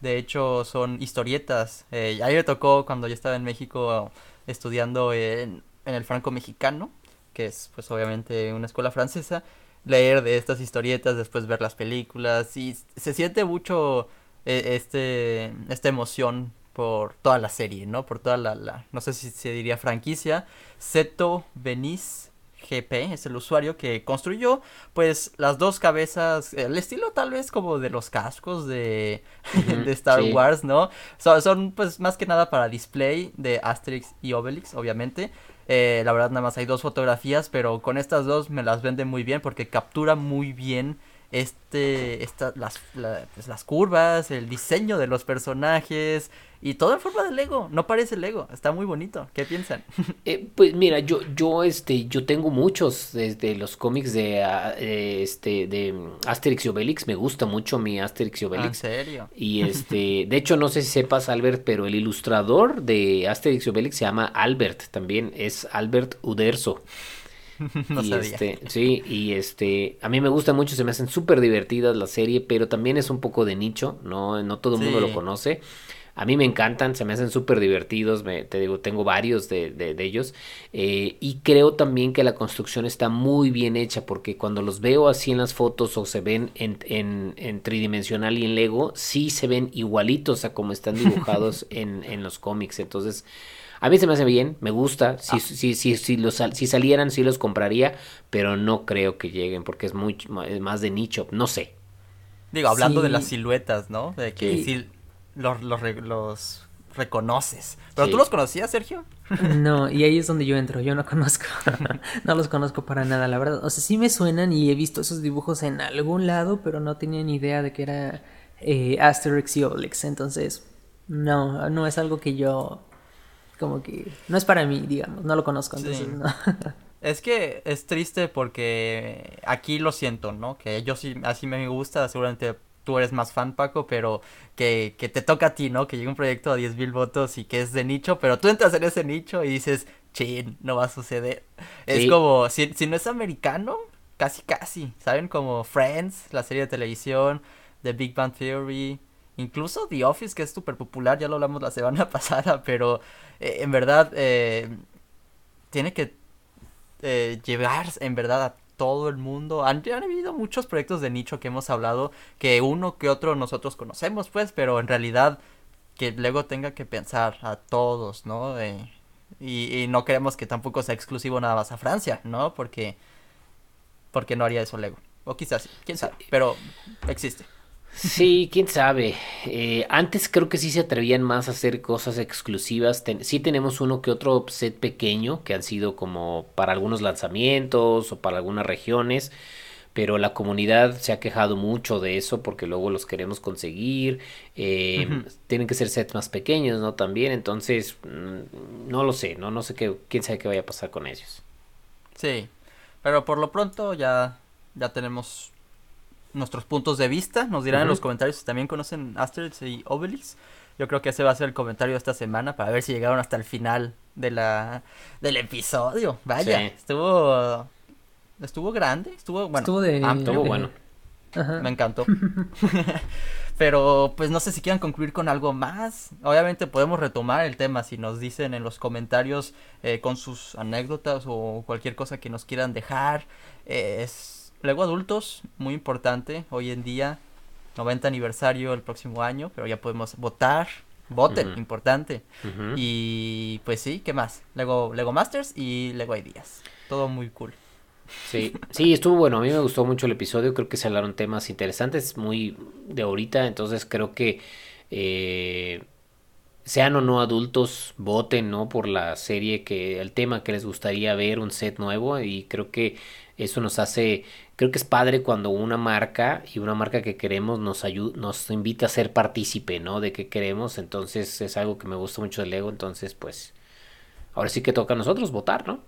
de hecho, son historietas. Eh, a mí me tocó cuando yo estaba en México estudiando en, el franco mexicano, que es pues obviamente una escuela francesa, leer de estas historietas, después ver las películas y se siente mucho eh, este esta emoción por toda la serie, ¿no? Por toda la, la no sé si se diría franquicia, Seto Benis GP es el usuario que construyó pues las dos cabezas, el estilo tal vez como de los cascos de, de Star Wars, ¿no? son pues más que nada para display de Asterix y Obelix, obviamente. Eh, la verdad nada más hay dos fotografías, pero con estas dos me las venden muy bien porque captura muy bien este, esta, las, pues, las curvas, el diseño de los personajes y todo en forma de Lego. No parece Lego, está muy bonito. ¿Qué piensan? Eh, pues mira, yo, yo, este, yo tengo muchos desde los cómics de, ah, eh, este, de Asterix y Obelix. Me gusta mucho mi Asterix y ah, Obelix. ¿En serio? Y este, de hecho, no sé si sepas, Albert, pero el ilustrador de Asterix y Obelix se llama Albert también. Es Albert Uderzo. no y sabía. este, sí, y este, a mí me gusta mucho, se me hacen súper divertidas la serie, pero también es un poco de nicho, no, no todo el mundo lo conoce. A mí me encantan, se me hacen súper divertidos, me, te digo, tengo varios de, de, ellos. Eh, y creo también que la construcción está muy bien hecha, porque cuando los veo así en las fotos o se ven en, en, en tridimensional y en Lego, sí se ven igualitos a como están dibujados en, en los cómics. Entonces, a mí se me hace bien, me gusta. Si, ah. si, si, si, los, si salieran, sí los compraría, pero no creo que lleguen porque es, muy, más de nicho. No sé. Digo, hablando de las siluetas, ¿no? De que sí, los, los, los, reconoces. ¿Pero tú los conocías, Sergio? No, y ahí es donde yo entro. Yo no conozco. no los conozco para nada, la verdad. O sea, sí me suenan y he visto esos dibujos en algún lado, pero no tenía ni idea de que era eh, Asterix y Obelix. Entonces, no, no es algo que yo como que no es para mí, digamos, no lo conozco, entonces no. Es que es triste porque aquí lo siento, ¿no? Que yo sí, así me gusta, seguramente tú eres más fan, Paco, pero que, que te toca a ti, ¿no? Que llegue un proyecto a 10 mil votos y que es de nicho, pero tú entras en ese nicho y dices, chin, no va a suceder. Es como, si, si no es americano, casi casi, ¿saben? Como Friends, la serie de televisión, The Big Bang Theory, incluso The Office, que es súper popular, ya lo hablamos la semana pasada, pero eh, en verdad eh, tiene que eh, llevar en verdad a todo el mundo. Han, han, habido muchos proyectos de nicho que hemos hablado que uno que otro nosotros conocemos, pues, pero en realidad que luego tenga que pensar a todos, ¿no? y, no queremos que tampoco sea exclusivo nada más a Francia, ¿no? Porque, porque no haría eso Lego. O quizás quién sabe, pero existe. Sí, quién sabe. Eh, antes creo que sí se atrevían más a hacer cosas exclusivas. sí tenemos uno que otro set pequeño que han sido como para algunos lanzamientos o para algunas regiones. Pero la comunidad se ha quejado mucho de eso porque luego los queremos conseguir. Eh, tienen que ser sets más pequeños, ¿no? También. Entonces, mm, no lo sé, ¿no? No sé qué, quién sabe qué vaya a pasar con ellos. Sí, pero por lo pronto ya, ya tenemos nuestros puntos de vista. Nos dirán en los comentarios si también conocen Asterix y Obelix. Yo creo que ese va a ser el comentario de esta semana para ver si llegaron hasta el final de la del episodio. Vaya, estuvo estuvo grande, estuvo bueno, estuvo, de, estuvo bueno. Me encantó. Pero pues no sé si quieran concluir con algo más. Obviamente podemos retomar el tema si nos dicen en los comentarios eh, con sus anécdotas o cualquier cosa que nos quieran dejar. Eh, es Luego adultos, muy importante, hoy en día, 90 aniversario el próximo año, pero ya podemos votar, voten, importante. Y pues sí, ¿qué más? Lego, Lego Masters y Lego Ideas. Todo muy cool. Sí, sí, estuvo bueno. A mí me gustó mucho el episodio. Creo que se hablaron temas interesantes, muy de ahorita. Entonces creo que eh, sean o no adultos, voten, ¿no? Por la serie que, el tema que les gustaría ver, un set nuevo. Y creo que eso nos hace, creo que es padre cuando una marca y una marca que queremos nos ayuda, nos invita a ser partícipe, ¿no? De qué queremos. Entonces es algo que me gusta mucho del Lego. Entonces, pues, ahora sí que toca a nosotros votar, ¿no?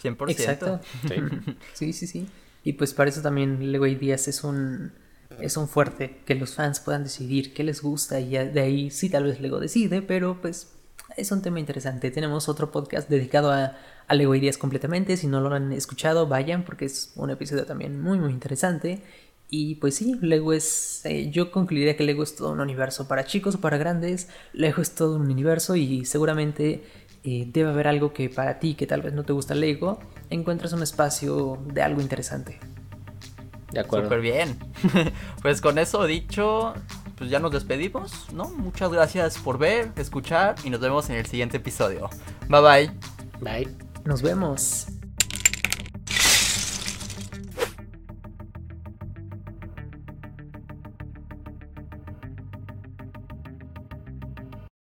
100%. Exacto. Sí. sí, sí, Y pues para eso también Lego Ideas es un es un fuerte que los fans puedan decidir qué les gusta y de ahí sí tal vez Lego decide, pero pues es un tema interesante. Tenemos otro podcast dedicado a, a Lego Ideas completamente. Si no lo han escuchado, vayan porque es un episodio también muy, muy interesante. Y pues sí, Lego es. Eh, yo concluiría que Lego es todo un universo para chicos o para grandes. Lego es todo un universo y seguramente eh, debe haber algo que para ti, que tal vez no te gusta Lego, encuentres un espacio de algo interesante. De acuerdo. Súper bien. pues con eso dicho, pues ya nos despedimos, ¿no? Muchas gracias por ver, escuchar y nos vemos en el siguiente episodio. Bye bye. Bye. Nos vemos.